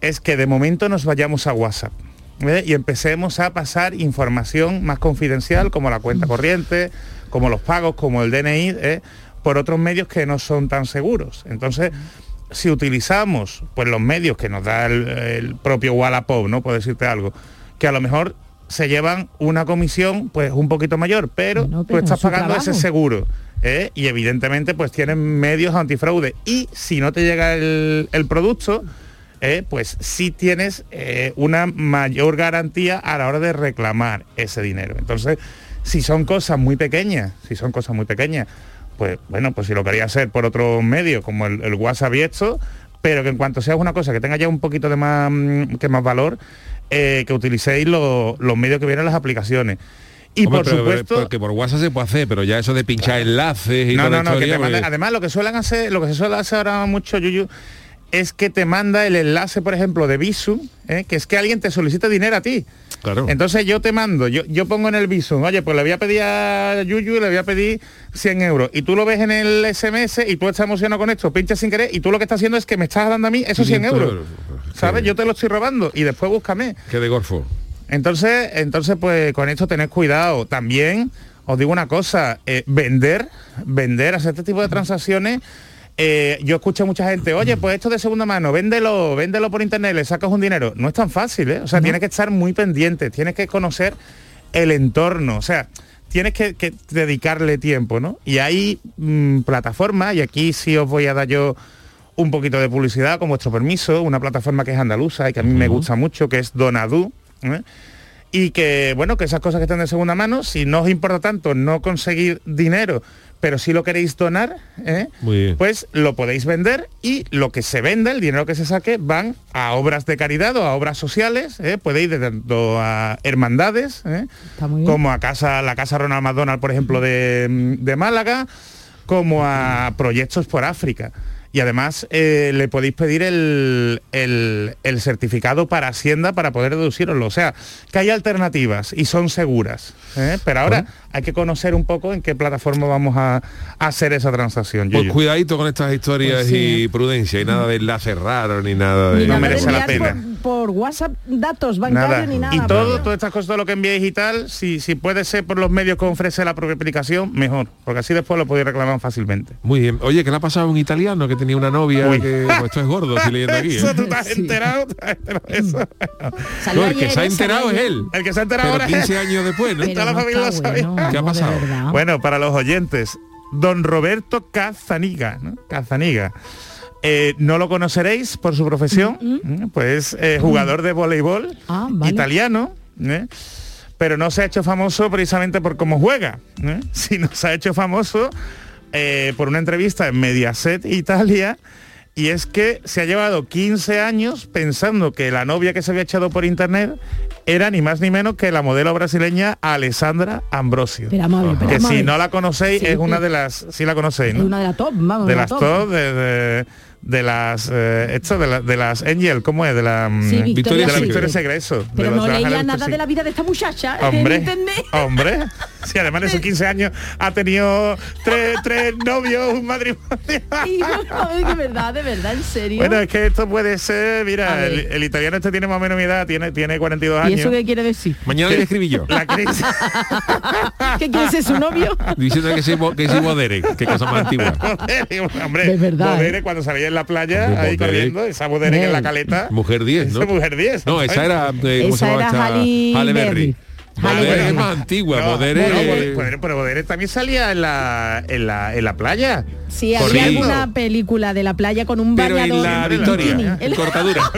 Speaker 5: es que de momento nos vayamos a WhatsApp. ¿eh? y empecemos a pasar información más confidencial como la cuenta corriente, como los pagos, como el DNI, por otros medios que no son tan seguros. Entonces, si utilizamos pues los medios que nos da el, el propio Wallapop, ¿no? Por decirte algo, que a lo mejor se llevan una comisión pues un poquito mayor, pero, tú
Speaker 6: pero
Speaker 5: estás
Speaker 6: su
Speaker 5: pagando ese seguro. ¿eh? Y evidentemente pues tienen medios antifraude. Y si no te llega el, el producto, ¿eh? pues sí tienes eh, una mayor garantía a la hora de reclamar ese dinero. Entonces, si son cosas muy pequeñas, si son cosas muy pequeñas, pues bueno, pues si lo quería hacer por otro medio, como el, el WhatsApp y esto, pero que en cuanto sea una cosa que tenga ya un poquito de más, mm, que más valor, eh, que utilicéis lo- los medios que vienen en las aplicaciones. Y
Speaker 1: Hombre,
Speaker 5: por
Speaker 1: pero-
Speaker 5: supuesto...
Speaker 1: porque por WhatsApp se puede hacer, pero ya eso de pinchar enlaces y
Speaker 5: No,
Speaker 1: toda
Speaker 5: no, no, que
Speaker 1: historia,
Speaker 5: te manda-
Speaker 1: pues-
Speaker 5: además lo que suelen hacer, lo que se suele hacer ahora mucho, Yuyu, es que te manda el enlace, por ejemplo, de Visum, ¿eh? que es que alguien te solicita dinero a ti.
Speaker 1: Claro.
Speaker 5: Entonces yo te mando, yo, yo pongo en el Visum, oye, pues le voy a pedir a Yuyu, le voy a pedir 100 euros. Y tú lo ves en el SMS y tú estás emocionado con esto, pinchas sin querer y tú lo que estás haciendo es que me estás dando a mí esos 100
Speaker 1: 500
Speaker 5: euros.
Speaker 1: euros.
Speaker 5: ¿Sabes? Yo te lo estoy robando y después búscame.
Speaker 1: Que de golfo.
Speaker 5: Entonces, entonces pues con esto tened cuidado. También os digo una cosa, eh, vender, vender, hacer este tipo de transacciones. Eh, yo escucho a mucha gente, oye, pues esto de segunda mano, véndelo, véndelo por internet, le sacas un dinero. No es tan fácil, ¿eh? O sea, tienes que estar muy pendiente, tienes que conocer el entorno, o sea, tienes que, que dedicarle tiempo, ¿no? Y hay mm, plataformas, y aquí sí os voy a dar yo un poquito de publicidad con vuestro permiso, una plataforma que es andaluza y que a mí me gusta mucho, que es Donadu. ¿eh? Y que, bueno, que esas cosas que están de segunda mano, si no os importa tanto no conseguir dinero, pero si lo queréis donar, ¿eh? Pues lo podéis vender y lo que se venda, el dinero que se saque, van a obras de caridad o a obras sociales, ¿eh? puede ir de tanto a hermandades, ¿eh? como a casa, la Casa Ronald McDonald, por ejemplo, de, de Málaga, como a proyectos por África. Y además eh, le podéis pedir el, el- el certificado para Hacienda para poder deduciroslo. O sea, que hay alternativas y son seguras. ¿eh? Pero ahora hay que conocer un poco en qué plataforma vamos a, a hacer esa transacción.
Speaker 1: Pues
Speaker 5: Yuyu.
Speaker 1: cuidadito con estas historias
Speaker 5: Pues sí.
Speaker 1: y prudencia y nada de enlaces raros ni nada de...
Speaker 6: Ni nada de
Speaker 5: merece la pena.
Speaker 6: Por, por WhatsApp datos bancarios
Speaker 5: Nada.
Speaker 6: ni nada.
Speaker 5: Y todo, todas estas cosas, todo lo que enviéis y tal, si, si puede ser por los medios que ofrece la propia aplicación, mejor. Porque así después lo podéis reclamar fácilmente.
Speaker 1: Muy bien. Oye, ¿qué le ha pasado a un italiano que tenía una novia
Speaker 5: Uy.
Speaker 1: que... pues esto es gordo, estoy leyendo aquí. ¿eh?
Speaker 5: Eso tú te has enterado, ¿Te has enterado de eso?
Speaker 1: No, el que se ha enterado es él.
Speaker 5: El que se ha enterado
Speaker 1: Pero
Speaker 5: ahora es
Speaker 1: 15 años después, ¿no?
Speaker 5: Toda la familia lo sabía.
Speaker 1: ¿Qué ha pasado?
Speaker 5: Bueno, para los oyentes, don Roberto Cazaniga, ¿no? Cazaniga. Eh, no lo conoceréis por su profesión, ¿eh? pues eh, jugador de voleibol
Speaker 6: Ah, vale.
Speaker 5: italiano, ¿eh? pero no se ha hecho famoso precisamente por cómo juega, sino se ha hecho famoso por una entrevista en Mediaset Italia y es que se ha llevado 15 años pensando que la novia que se había echado por internet era ni más ni menos que la modelo brasileña Alessandra Ambrosio.
Speaker 6: Pero pero
Speaker 5: que si no la conocéis
Speaker 6: Sí,
Speaker 5: es una
Speaker 6: sí.
Speaker 5: de las, si la conocéis, ¿no?
Speaker 6: una de las top, vamos,
Speaker 5: de las
Speaker 6: top.
Speaker 5: top, de, de- de las eh, esto de, la- de las Angel, ¿cómo es? De la mm,
Speaker 6: Sí, Victoria
Speaker 5: de la. Victoria Secret, eso.
Speaker 6: Pero
Speaker 5: de
Speaker 6: no leía nada de la vida de esta muchacha
Speaker 5: Hombre,
Speaker 6: en internet.
Speaker 5: hombre. Si además de sus 15 años ha tenido tres, tres novios, un matrimonio.
Speaker 6: Y de verdad, de verdad, en serio.
Speaker 5: Bueno, es que esto puede ser, mira, el, el italiano este tiene más o menos mi edad, tiene, tiene 42
Speaker 6: ¿Y
Speaker 5: años.
Speaker 6: eso qué quiere decir?
Speaker 1: Mañana le escribí yo.
Speaker 5: La crisis.
Speaker 6: ¿Qué quiere ser su novio?
Speaker 1: Diciendo que bo- que soy bodere, que cosa más antigua.
Speaker 5: Hombre,
Speaker 6: De verdad,
Speaker 5: Bodere
Speaker 6: ¿eh?
Speaker 5: cuando salía en la playa, ahí corriendo, esa Bodere que en la caleta.
Speaker 1: Mujer 10, ¿no?
Speaker 5: Esa mujer 10.
Speaker 1: No, esa era... eh, ¿Cómo se
Speaker 6: Esa
Speaker 1: llamaba
Speaker 6: era
Speaker 1: esta?
Speaker 6: Halle
Speaker 1: Halle Berry.
Speaker 6: Berry.
Speaker 1: es más antigua,
Speaker 5: No,
Speaker 1: Bodere...
Speaker 5: no, Bodere- Bodere- pero Bodere también salía en la, en la, en la playa.
Speaker 6: Sí, había
Speaker 5: Corriendo.
Speaker 6: alguna película de la playa con un
Speaker 1: Pero
Speaker 6: bañador.
Speaker 1: en la. Victoria,
Speaker 6: El-
Speaker 1: cortadura.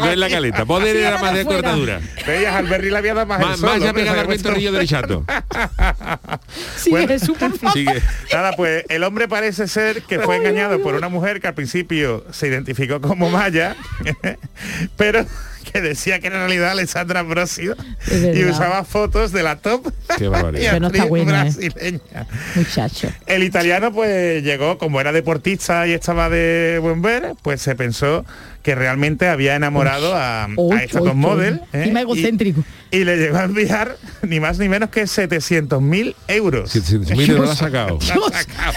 Speaker 1: No en la caleta. Poder
Speaker 6: Así
Speaker 1: era más de
Speaker 6: fuera.
Speaker 1: cortadura.
Speaker 5: Veías al Berry la había dado más,
Speaker 1: Más,
Speaker 5: el sol,
Speaker 1: más ya
Speaker 5: hombre,
Speaker 1: pegada al viento río derechato.
Speaker 6: Sigue favor.
Speaker 1: Sigue.
Speaker 5: Nada, pues el hombre parece ser que fue engañado por una mujer que al principio se identificó como Maya, pero que decía que era en realidad Alessandra Ambrosio y usaba fotos de la top
Speaker 1: Qué
Speaker 5: y
Speaker 1: barbaridad.
Speaker 6: Pero no está
Speaker 5: actriz
Speaker 6: bueno, ¿eh?
Speaker 5: brasileña.
Speaker 6: Muchacho.
Speaker 5: El italiano pues llegó, como era deportista y estaba de buen ver, pues se pensó que realmente había enamorado a, a
Speaker 6: Oy,
Speaker 5: estas
Speaker 6: oy,
Speaker 5: dos
Speaker 6: oy.
Speaker 5: model. ¿eh?
Speaker 6: Egocéntrico.
Speaker 5: Y, y le llegó a enviar ni más ni menos que 700.000 euros.
Speaker 1: 700.000 euros la ha sacado.
Speaker 6: Dios,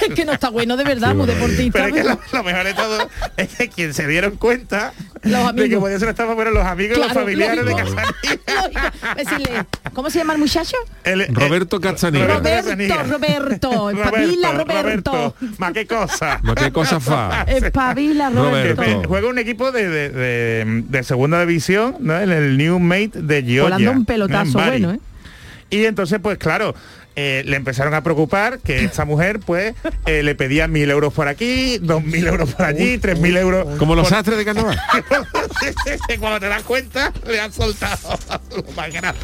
Speaker 6: es que no está bueno de verdad, muy deportista.
Speaker 5: Pero es que lo, lo mejor de todo es que quien se dieron cuenta
Speaker 6: Los
Speaker 5: de que
Speaker 6: amigos.
Speaker 5: podía ser una estafa fueron los amigos y los
Speaker 6: Claro,
Speaker 5: familiares de
Speaker 6: lógico.
Speaker 5: Casanilla.
Speaker 6: Decirle, ¿cómo se llama el muchacho?
Speaker 5: El-
Speaker 1: Roberto Cazzanilla.
Speaker 6: Roberto, Roberto, espabila, Roberto.
Speaker 5: Ma qué cosa.
Speaker 1: Ma qué cosa fa.
Speaker 6: Espabila, Roberto.
Speaker 5: Eh, Juega un equipo de, de- de- de segunda división, ¿no? En el New Mate de Georgia.
Speaker 6: Volando un pelotazo bueno, ¿eh?
Speaker 5: Y entonces, pues claro, eh, le empezaron a preocupar que esta mujer, pues, eh, le pedía mil euros por aquí, dos mil euros por allí, tres mil euros.
Speaker 1: Como los
Speaker 5: por-
Speaker 1: sastres de carnaval.
Speaker 5: Cuando te das cuenta, le han soltado lo más grande.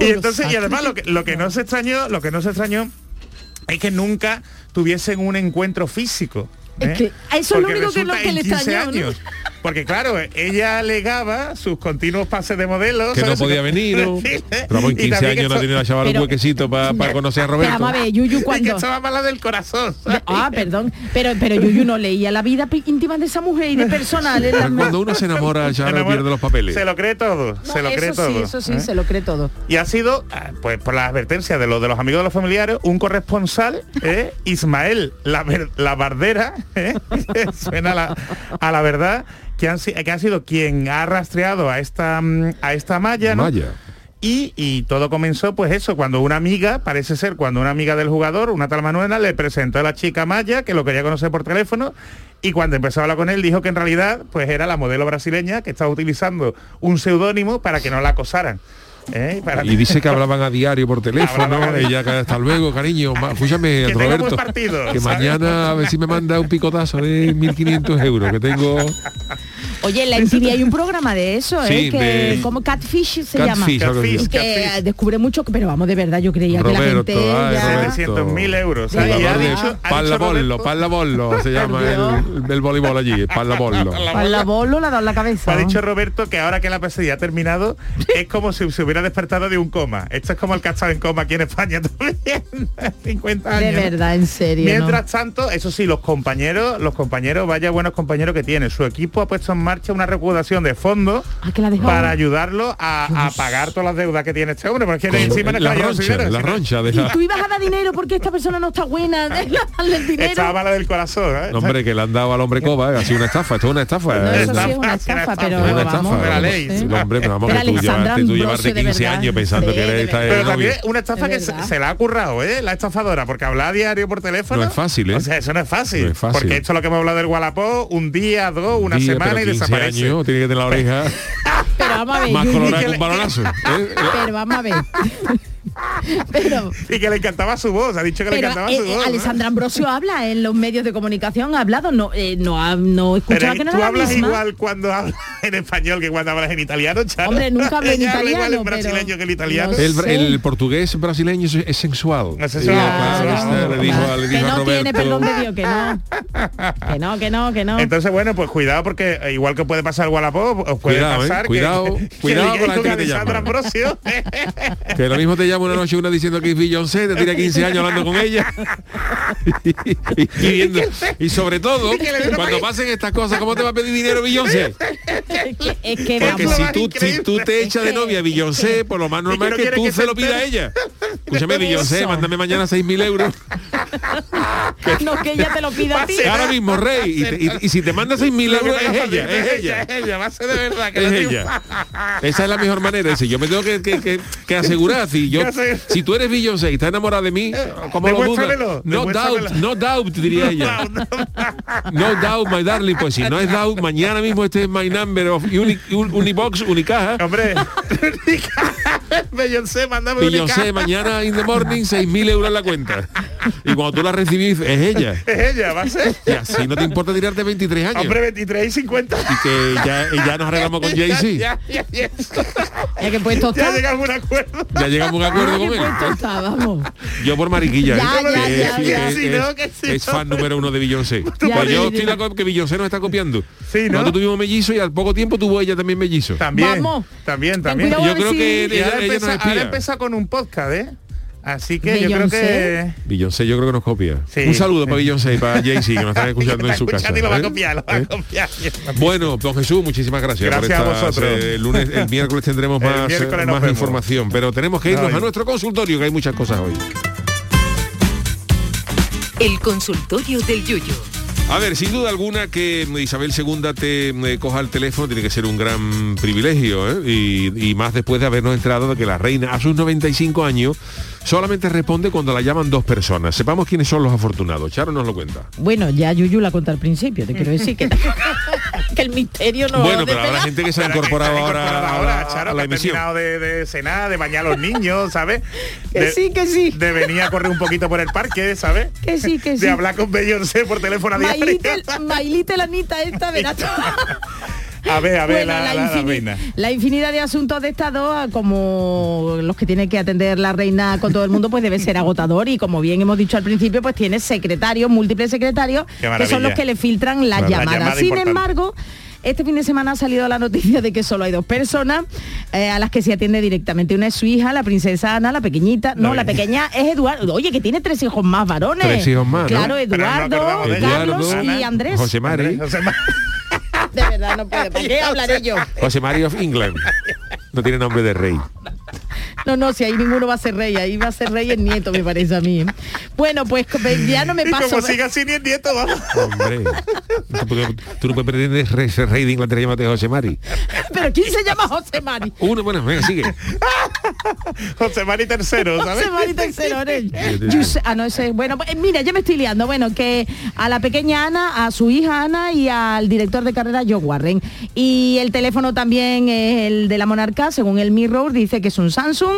Speaker 5: y entonces, y además lo que, lo que no se extrañó, lo que no se extrañó es que nunca tuviesen un encuentro físico.
Speaker 6: Es
Speaker 5: ¿eh?
Speaker 6: que eso es lo único que es lo que le
Speaker 5: 15
Speaker 6: extrañó, ¿no?
Speaker 5: Porque claro, ella alegaba sus continuos pases de modelos.
Speaker 1: Que no podía venir, ¿no?
Speaker 5: Desfiles,
Speaker 1: Pero en
Speaker 5: y
Speaker 1: 15
Speaker 5: también que
Speaker 1: años no tenido la chavala un huequecito para conocer a Roberto.
Speaker 6: vamos a ver, Yuyu
Speaker 5: Y que
Speaker 6: cuando...
Speaker 5: estaba mala del corazón. ¿sabes?
Speaker 6: Ah, perdón. Pero, pero Yuyu no leía la vida íntima de esa mujer y de personal.
Speaker 1: Pero Cuando uno se enamora, ya
Speaker 5: Se
Speaker 1: no
Speaker 5: enamora-
Speaker 1: pierde los papeles.
Speaker 5: Se lo cree todo,
Speaker 6: No,
Speaker 5: se lo cree
Speaker 6: eso
Speaker 5: todo.
Speaker 6: sí, eso sí,
Speaker 5: ¿eh?
Speaker 6: se lo cree todo.
Speaker 5: Y ha sido, ah, pues por la advertencia de los de los amigos de los familiares, un corresponsal, ¿eh? Ismael la, la Bardera, ¿eh? que suena a la, a la verdad, que, han que ha sido quien ha rastreado a esta mm, a esta malla, ¿no?
Speaker 1: Maya.
Speaker 5: Y, y todo comenzó pues eso, cuando una amiga, parece ser, cuando una amiga del jugador, una tal Manuela, le presentó a la chica Maya, que lo quería conocer por teléfono, y cuando empezó a hablar con él dijo que en realidad pues era la modelo brasileña que estaba utilizando un seudónimo para que no la acosaran. ¿Eh? Para-
Speaker 1: Y dice que hablaban a diario por teléfono, ella hasta luego, cariño, escúchame,
Speaker 5: Que
Speaker 1: Roberto,
Speaker 5: partido,
Speaker 1: que
Speaker 5: ¿sabes?
Speaker 1: mañana a ver si me manda un picotazo de 1.500 euros, que tengo
Speaker 6: Oye, en la MTV hay un programa de eso, ¿eh?
Speaker 1: Sí,
Speaker 6: que
Speaker 1: de-
Speaker 6: como Catfish se
Speaker 1: Catfish,
Speaker 6: llama. Y que
Speaker 5: Catfish.
Speaker 6: descubre mucho, pero vamos, de verdad, yo creía que la
Speaker 1: Roberto,
Speaker 6: gente
Speaker 1: ay,
Speaker 6: ya...
Speaker 1: Roberto.
Speaker 5: 700.000 euros.
Speaker 6: Sí,
Speaker 5: ¿sabes? Y ha
Speaker 6: Roberto.
Speaker 5: dicho, ha
Speaker 1: Palla
Speaker 5: dicho
Speaker 1: bollo,
Speaker 5: Roberto-
Speaker 1: palla bollo, se llama el, el voleibol allí, palla bollo.
Speaker 6: Para la bolo la da en la cabeza.
Speaker 5: Ha dicho Roberto que ahora que la pesadilla ha terminado, es como si se hubiera despertado de un coma. Esto es como el que ha estado en coma aquí en España también. 50 años.
Speaker 6: De verdad, en serio. ¿no?
Speaker 5: Mientras tanto, eso sí, los compañeros, los compañeros, vaya buenos compañeros que tiene. Su equipo ha puesto en marcha una recaudación de fondos
Speaker 6: Ah,
Speaker 5: para ayudarlo a, a pagar todas las deudas que tiene este hombre, porque
Speaker 1: Con-
Speaker 5: encima
Speaker 1: la roncha,
Speaker 5: dinero,
Speaker 1: la roncha de
Speaker 6: Y
Speaker 1: la-
Speaker 6: tú ibas a dar dinero porque esta persona no está buena, darle el dinero.
Speaker 5: Estaba mala del corazón, ¿eh?
Speaker 1: No, Hombre, que le han dado al hombre coba, ¿eh? ha sido una estafa, esto es una estafa.
Speaker 6: No,
Speaker 1: ¿eh?
Speaker 6: eso sí es una
Speaker 5: Estafa,
Speaker 6: estafa,
Speaker 5: estafa,
Speaker 6: pero
Speaker 1: Es una
Speaker 6: vamos.
Speaker 1: estafa.
Speaker 5: de la ley,
Speaker 1: Sí,
Speaker 5: sí.
Speaker 1: hombre, pero vamos, que tú llevaste, tú
Speaker 6: de
Speaker 1: 15
Speaker 6: verdad.
Speaker 1: años pensando
Speaker 6: Sí,
Speaker 1: que eres esta
Speaker 5: Pero
Speaker 1: el novio.
Speaker 5: también una estafa que se, la ha currado, ¿eh? La estafadora, porque habla a diario por teléfono.
Speaker 1: No es fácil, ¿eh?
Speaker 5: O sea, eso no es fácil.
Speaker 1: No es fácil.
Speaker 5: Porque esto es lo que hemos hablado del Wallapop, un día, dos, una
Speaker 1: Día,
Speaker 5: semana y
Speaker 1: 15
Speaker 5: desaparece.
Speaker 1: años, tiene que tener la oreja
Speaker 6: Pero vamos a ver,
Speaker 1: más colorada
Speaker 5: que
Speaker 1: un balonazo. ¿eh?
Speaker 6: pero vamos a ver. pero
Speaker 5: Y que le encantaba su voz, ha dicho que le encantaba
Speaker 6: eh,
Speaker 5: su
Speaker 6: eh,
Speaker 5: voz. ¿no?
Speaker 6: Alessandra Ambrosio habla en los medios de comunicación, ha hablado, no, eh, no, ha, no
Speaker 5: Pero
Speaker 6: escuchaba que no
Speaker 5: tú hablas
Speaker 6: misma.
Speaker 5: igual cuando hablas en español que cuando hablas en italiano, Charo.
Speaker 6: Hombre, nunca hablé en
Speaker 5: habla igual en
Speaker 6: italiano, pero-
Speaker 5: brasileño que el italiano.
Speaker 6: No
Speaker 1: El,
Speaker 6: sé.
Speaker 1: el portugués brasileño es, es sensual.
Speaker 5: Es sensual,
Speaker 1: Y, claro,
Speaker 5: claro.
Speaker 1: este le dijo, le
Speaker 6: que no tiene perdón de Dios, que no. Que no, que no, que no.
Speaker 5: Entonces, bueno, pues cuidado porque igual que puede pasar el Wallapop, os puede
Speaker 1: Cuidado, ¿eh?
Speaker 5: pasar que-
Speaker 1: Cuidado,
Speaker 5: que,
Speaker 1: cuidado
Speaker 5: que
Speaker 1: con la gente que te
Speaker 5: Alessandra
Speaker 1: llama.
Speaker 5: Ambrosio.
Speaker 1: Que lo mismo te llama una noche una diciendo que es Beyoncé, te tira 15 años hablando con ella. y, y viendo- y sobre todo, cuando
Speaker 5: pa-
Speaker 1: pasen estas cosas, ¿cómo te va a pedir dinero Beyoncé?
Speaker 6: es que,
Speaker 1: Porque si tú, si tú te echas de novia a Beyoncé, por lo más normal
Speaker 5: no
Speaker 1: es que tú se lo pidas a ella. Escúchame, Beyoncé, mándame mañana 6.000 euros.
Speaker 6: No, que ella te lo pida a ti.
Speaker 1: Ahora mismo, Rey. Y, te- y- y si te manda 6.000 euros, es ella, es ella.
Speaker 5: Es ella, va a ser de verdad. Que
Speaker 1: Es ella. Esa es la mejor manera. Dice, yo me tengo que, que- que- que asegurar. Si, yo,
Speaker 5: Que asegurar.
Speaker 1: Si tú eres Beyoncé y estás enamorada de mí, ¿cómo lo dudas? No doubt, no doubt, diría ella. No doubt, my darling. Pues si no es doubt, mañana mismo este es my number of uni, un- Unibox, Unicaja.
Speaker 5: Hombre, Beyoncé, mándame un
Speaker 1: Beyoncé, mañana in the morning, 6.000 euros en la cuenta. Y cuando tú la recibís, es ella.
Speaker 5: Es ella, va a ser.
Speaker 1: Y así no te importa tirarte 23 años.
Speaker 5: Hombre, 23 y 50.
Speaker 1: y que ya, ya nos arreglamos con Jay-Z.
Speaker 5: Ya, ya, ya,
Speaker 6: Ya que puesto
Speaker 5: ya llegamos a un acuerdo.
Speaker 1: Ya llegamos a un acuerdo
Speaker 6: Ya
Speaker 1: con
Speaker 6: que
Speaker 1: él.
Speaker 6: puesto está, vamos.
Speaker 1: Yo por mariquilla,
Speaker 6: Ya,
Speaker 1: ¿eh?
Speaker 6: ya,
Speaker 1: Que
Speaker 6: ya,
Speaker 1: es-
Speaker 6: ya.
Speaker 1: que es-
Speaker 5: Sí, no, que sí,
Speaker 1: es
Speaker 5: no.
Speaker 1: fan número uno de Beyoncé.
Speaker 6: Ya,
Speaker 1: Pues yo
Speaker 6: ya,
Speaker 1: estoy acuerdo que Beyoncé nos está copiando.
Speaker 5: Sí, ¿no?
Speaker 1: Nosotros tuvimos mellizo y al poco tiempo tuvo ella también mellizo.
Speaker 5: También.
Speaker 6: Vamos.
Speaker 5: También, también.
Speaker 1: Yo creo
Speaker 6: si-
Speaker 1: que
Speaker 5: ahora
Speaker 1: ella, ella
Speaker 5: empieza, ahora empieza con un podcast, ¿eh? Así que yo creo que...
Speaker 1: Beyoncé yo creo que nos copia.
Speaker 5: Sí.
Speaker 1: Un saludo para Beyoncé y para Jay-Z que nos están escuchando en su casa.
Speaker 5: Escuchando y lo va a copiar, lo va a copiar.
Speaker 1: Bueno, don Jesús, muchísimas gracias.
Speaker 5: Gracias
Speaker 1: por
Speaker 5: a vosotros.
Speaker 1: eh, el, lunes, el miércoles tendremos
Speaker 5: El
Speaker 1: más,
Speaker 5: miércoles
Speaker 1: eh, más información, pero tenemos que irnos a nuestro consultorio, que hay muchas cosas hoy.
Speaker 3: El consultorio del Yuyo.
Speaker 1: A ver, sin duda alguna que Isabel II te eh, coja el teléfono tiene que ser un gran privilegio, ¿eh? y, y más después de habernos enterado de que la reina a sus 95 años solamente responde cuando la llaman dos personas. Sepamos quiénes son los afortunados. Charo nos lo cuenta.
Speaker 6: Bueno, ya Yuyu la cuenta al principio, te quiero decir que, que el misterio no
Speaker 1: bueno, pero habrá gente que se ha incorporado ahora a
Speaker 5: ahora, Charo,
Speaker 1: a la
Speaker 5: que ha
Speaker 1: emisión.
Speaker 5: terminado de, de cenar, de bañar a los niños, ¿sabes?
Speaker 6: Que
Speaker 5: De-
Speaker 6: sí, que sí.
Speaker 5: De venir a correr un poquito por el parque, ¿sabes?
Speaker 6: Que sí, que sí.
Speaker 5: De hablar con Beyoncé por teléfono a diario.
Speaker 6: Mailite, Mailite la Anita esta, verás.
Speaker 5: A ver, a ver,
Speaker 6: Bueno,
Speaker 5: la,
Speaker 6: la,
Speaker 5: la- la
Speaker 6: infini-
Speaker 5: reina.
Speaker 6: la infinidad de asuntos de Estado, ah, como los que tiene que atender la reina con todo el mundo, pues debe ser agotador y como bien hemos dicho al principio, pues tiene secretarios, múltiples secretarios, que son los que le filtran las
Speaker 5: la
Speaker 6: llamadas.
Speaker 5: llamada
Speaker 6: Sin
Speaker 5: importante.
Speaker 6: embargo, este fin de semana ha salido la noticia de que solo hay dos personas eh, a las que se atiende directamente. Una es su hija, la princesa Ana, la pequeña. No, la pequeña es Eduardo. Oye, que tiene tres hijos más varones.
Speaker 1: Tres hijos más.
Speaker 6: Claro,
Speaker 1: no
Speaker 6: Eduardo. Carlos
Speaker 1: Eduardo,
Speaker 6: y Andrés.
Speaker 1: José Mari.
Speaker 6: De verdad, no puede. ¿Por qué hablaré yo?
Speaker 1: José Mari of England. No tiene nombre de rey.
Speaker 6: No, no, si ahí ninguno va a ser rey, ahí va a ser rey el nieto, me parece a mí. Bueno, pues ya no me
Speaker 5: Y
Speaker 6: paso.
Speaker 5: como siga así ni el nieto, vamos.
Speaker 1: Hombre, tú, no puedes pretender re- ser rey de Inglaterra llámate José Mari.
Speaker 6: Pero ¿quién se llama José Mari?
Speaker 1: Uno, bueno, venga, sigue.
Speaker 5: José Mari tercero, ¿sabes?
Speaker 6: José Mari tercero, ¿eh? Ah, no, ese, bueno, pues, mira, ya me estoy liando. Bueno, que a la pequeña Ana, a su hija Ana y al director de carrera Joe Warren. Y el teléfono también es el de la monarca, según el Mirror, dice que es un Samsung,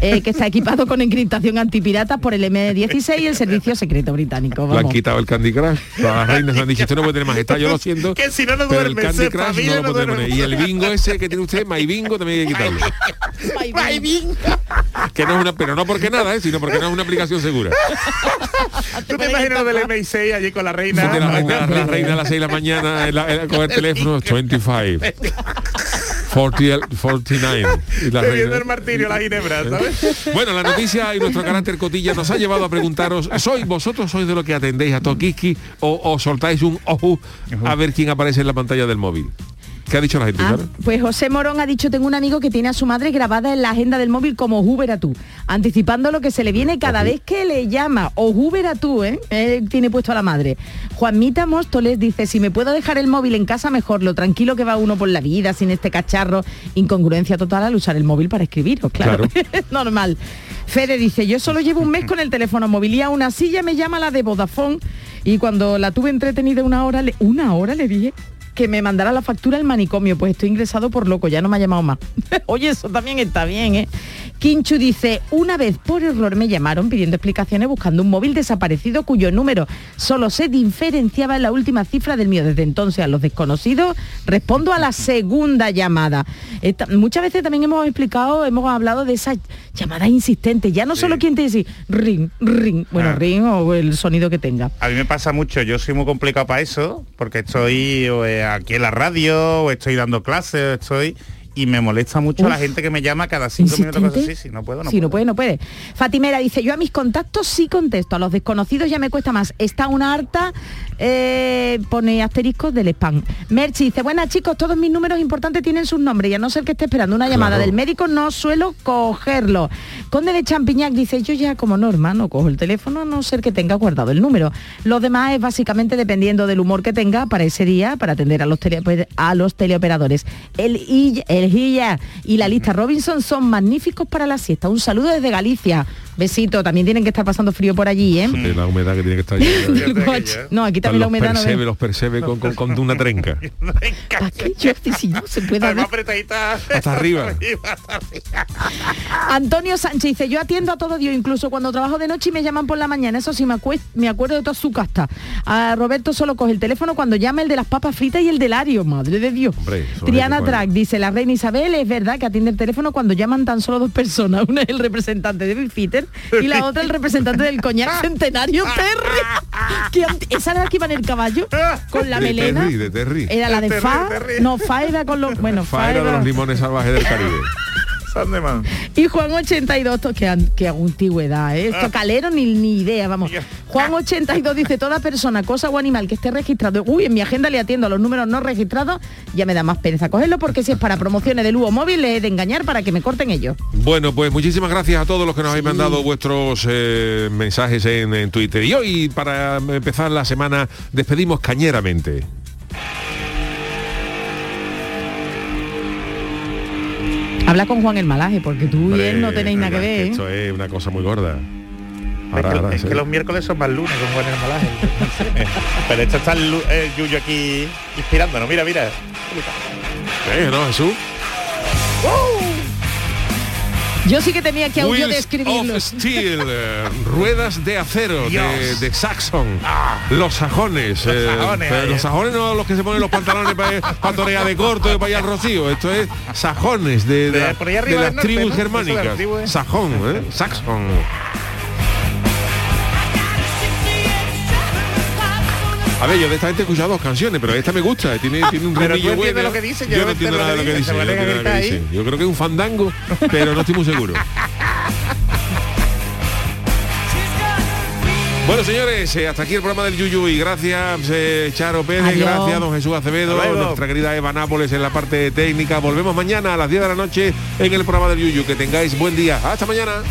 Speaker 6: eh, que está equipado con encriptación antipiratas por el M16 y el servicio secreto británico.
Speaker 1: Le han
Speaker 6: Vamos.
Speaker 1: quitado el Candy Crush. Las reinas le han dicho, usted no puede tener majestad, yo lo siento.
Speaker 5: Que si no, no
Speaker 1: pero el
Speaker 5: duerme,
Speaker 1: Candy
Speaker 5: se
Speaker 1: Crush
Speaker 5: familia,
Speaker 1: no lo
Speaker 5: no
Speaker 1: puede
Speaker 5: duerme.
Speaker 1: poner. Y el bingo ese que tiene usted, My Bingo, también hay que quitarlo. Que no es una, pero no porque nada, ¿eh? sino porque no es una aplicación segura.
Speaker 5: ¿Tú te imaginas lo del MI6 allí con la reina?
Speaker 1: Porque la, reina- la reina a las 6 de la mañana en la- en- con el teléfono 25. 40, 49. Y la reina-
Speaker 5: el martirio, la
Speaker 1: Bueno, la noticia y nuestro carácter cotilla nos ha llevado a preguntaros, ¿sois vosotros sois de lo que atendéis a Tokiski o, o soltáis un ojo a ver quién aparece en la pantalla del móvil? ¿Qué ha dicho la gente,
Speaker 6: Ah, pues José Morón ha dicho, tengo un amigo que tiene a su madre grabada en la agenda del móvil como Uber a tú, anticipando lo que se le viene cada vez que le llama, o Uber a tú, ¿eh? Él tiene puesto a la madre. Juanmita Móstoles dice, si me puedo dejar el móvil en casa mejor, lo tranquilo que va uno por la vida, sin este cacharro, incongruencia total al usar el móvil para escribiros, claro, es normal. Fede dice, yo solo llevo un mes con el teléfono móvil y a una silla me llama la de Vodafone y cuando la tuve entretenida una hora, le, una hora le dije que me mandara la factura al manicomio, pues estoy ingresado por loco, ya no me ha llamado más. Oye, eso también está bien, ¿eh? Kinchu dice, una vez por error me llamaron pidiendo explicaciones buscando un móvil desaparecido cuyo número solo se diferenciaba en la última cifra del mío. Desde entonces a los desconocidos respondo a la segunda llamada. Esta- muchas veces también hemos explicado, hemos hablado de esa llamada insistente. Ya no solo quien te dice ring, ring, bueno,
Speaker 5: Ah.
Speaker 6: ring o el sonido que tenga.
Speaker 5: A mí me pasa mucho, yo soy muy complicado para eso, porque estoy eh, aquí en la radio, o estoy dando clases, o estoy... Y me molesta mucho la gente que me llama cada cinco minutos cosas así. Si no puedo, no
Speaker 6: si
Speaker 5: puedo.
Speaker 6: no puede, no puede. Fatimera dice, yo a mis contactos sí contesto, a los desconocidos ya me cuesta más. Está una harta, eh, pone asteriscos del spam. Merchi dice, buenas chicos, todos mis números importantes tienen sus nombres y a no ser que esté esperando una llamada
Speaker 1: Claro.
Speaker 6: del médico no suelo cogerlo. Conde de Champiñac dice, yo ya como norma no cojo el teléfono a no ser que tenga guardado el número. Los demás es básicamente dependiendo del humor que tenga para ese día, para atender a los, tele- a los teleoperadores. El, el Y la lista Robinson son magníficos para la siesta. Un saludo desde Galicia. Besito, también tienen que estar pasando frío por allí, ¿eh?
Speaker 1: La humedad que tiene que estar allí.
Speaker 6: Del coche. No, aquí también la
Speaker 1: los
Speaker 6: humedad no
Speaker 1: percebe,
Speaker 6: ve.
Speaker 1: los percebe con, con, con una trenca.
Speaker 6: ¿Para qué, Jordi, si no se puede
Speaker 5: Además,
Speaker 6: hablar?
Speaker 5: apretadita.
Speaker 1: Hasta arriba.
Speaker 5: hasta arriba.
Speaker 6: Antonio Sánchez dice, yo atiendo a todo Dios, incluso cuando trabajo de noche y me llaman por la mañana, eso sí me, me acuerdo de toda su casta. A Roberto solo coge el teléfono cuando llama el de las papas fritas y el del Ario, madre de Dios.
Speaker 1: Hombre,
Speaker 6: Triana Track dice, la reina Isabel es verdad que atiende el teléfono cuando llaman tan solo dos personas, una es el representante de Bifitter y la otra el representante del coñac centenario Terry. Que esa era la que iba en el caballo con la
Speaker 1: de
Speaker 6: melena.
Speaker 1: Terry, de Terry.
Speaker 6: Era la de Fa,
Speaker 5: Terry.
Speaker 6: no Fa era con los, bueno,
Speaker 1: Fa era de los limones salvajes del Caribe.
Speaker 5: Son de más.
Speaker 6: Y Juan 82, esto que, que antigüedad, ¿eh? Esto
Speaker 5: Ah.
Speaker 6: calero ni, ni idea, vamos. Juan 82 dice, toda persona, cosa o animal que esté registrado, uy, en mi agenda le atiendo a los números no registrados, ya me da más pereza cogerlo porque si es para promociones del Hugo móvil le he de engañar para que me corten ellos.
Speaker 1: Bueno, pues muchísimas gracias a todos los que nos habéis mandado vuestros eh, mensajes en, en Twitter. Y hoy, para empezar la semana, despedimos cañeramente.
Speaker 6: Habla con Juan el Malaje, porque tú y él no tenéis nada que ver. ¿eh?
Speaker 1: Esto es una cosa muy gorda.
Speaker 5: Es que,
Speaker 1: ahora,
Speaker 5: es
Speaker 1: sí.
Speaker 5: que los miércoles son más lunes con Juan el Malaje. Pero esto está el, el Yuyo aquí inspirándonos. Mira, mira.
Speaker 1: Eh, ¿no, Jesús?
Speaker 6: Yo sí que tenía que audio
Speaker 1: Wheels
Speaker 6: describirlo.
Speaker 1: of Steel, eh, ruedas de acero de, de Saxon, los sajones,
Speaker 5: Los
Speaker 1: eh,
Speaker 5: sajones,
Speaker 1: los sajones no los que se ponen los pantalones para torear de corto y para ir al rocío, esto es sajones de, de,
Speaker 5: De
Speaker 1: la- las
Speaker 5: norte,
Speaker 1: tribus
Speaker 5: las
Speaker 1: germánicas,
Speaker 5: tribus, ¿eh?
Speaker 1: sajón, ¿eh? Saxon. A ver, yo de esta gente he escuchado dos canciones, pero esta me gusta, tiene, tiene un
Speaker 5: Pero tú
Speaker 1: bueno.
Speaker 5: lo que dice,
Speaker 1: yo,
Speaker 5: yo
Speaker 1: no entiendo nada de lo que dice. yo no entiendo nada dice. Creo que es un fandango, pero no estoy muy seguro. Bueno, señores, eh, hasta aquí el programa del Yuyu y gracias eh, Charo Pérez,
Speaker 6: Adiós.
Speaker 1: gracias don Jesús Acevedo,
Speaker 5: luego.
Speaker 1: nuestra querida Eva Nápoles en la parte técnica. Volvemos mañana a las 10 de la noche en el programa del Yuyu. Que tengáis buen día. Hasta mañana.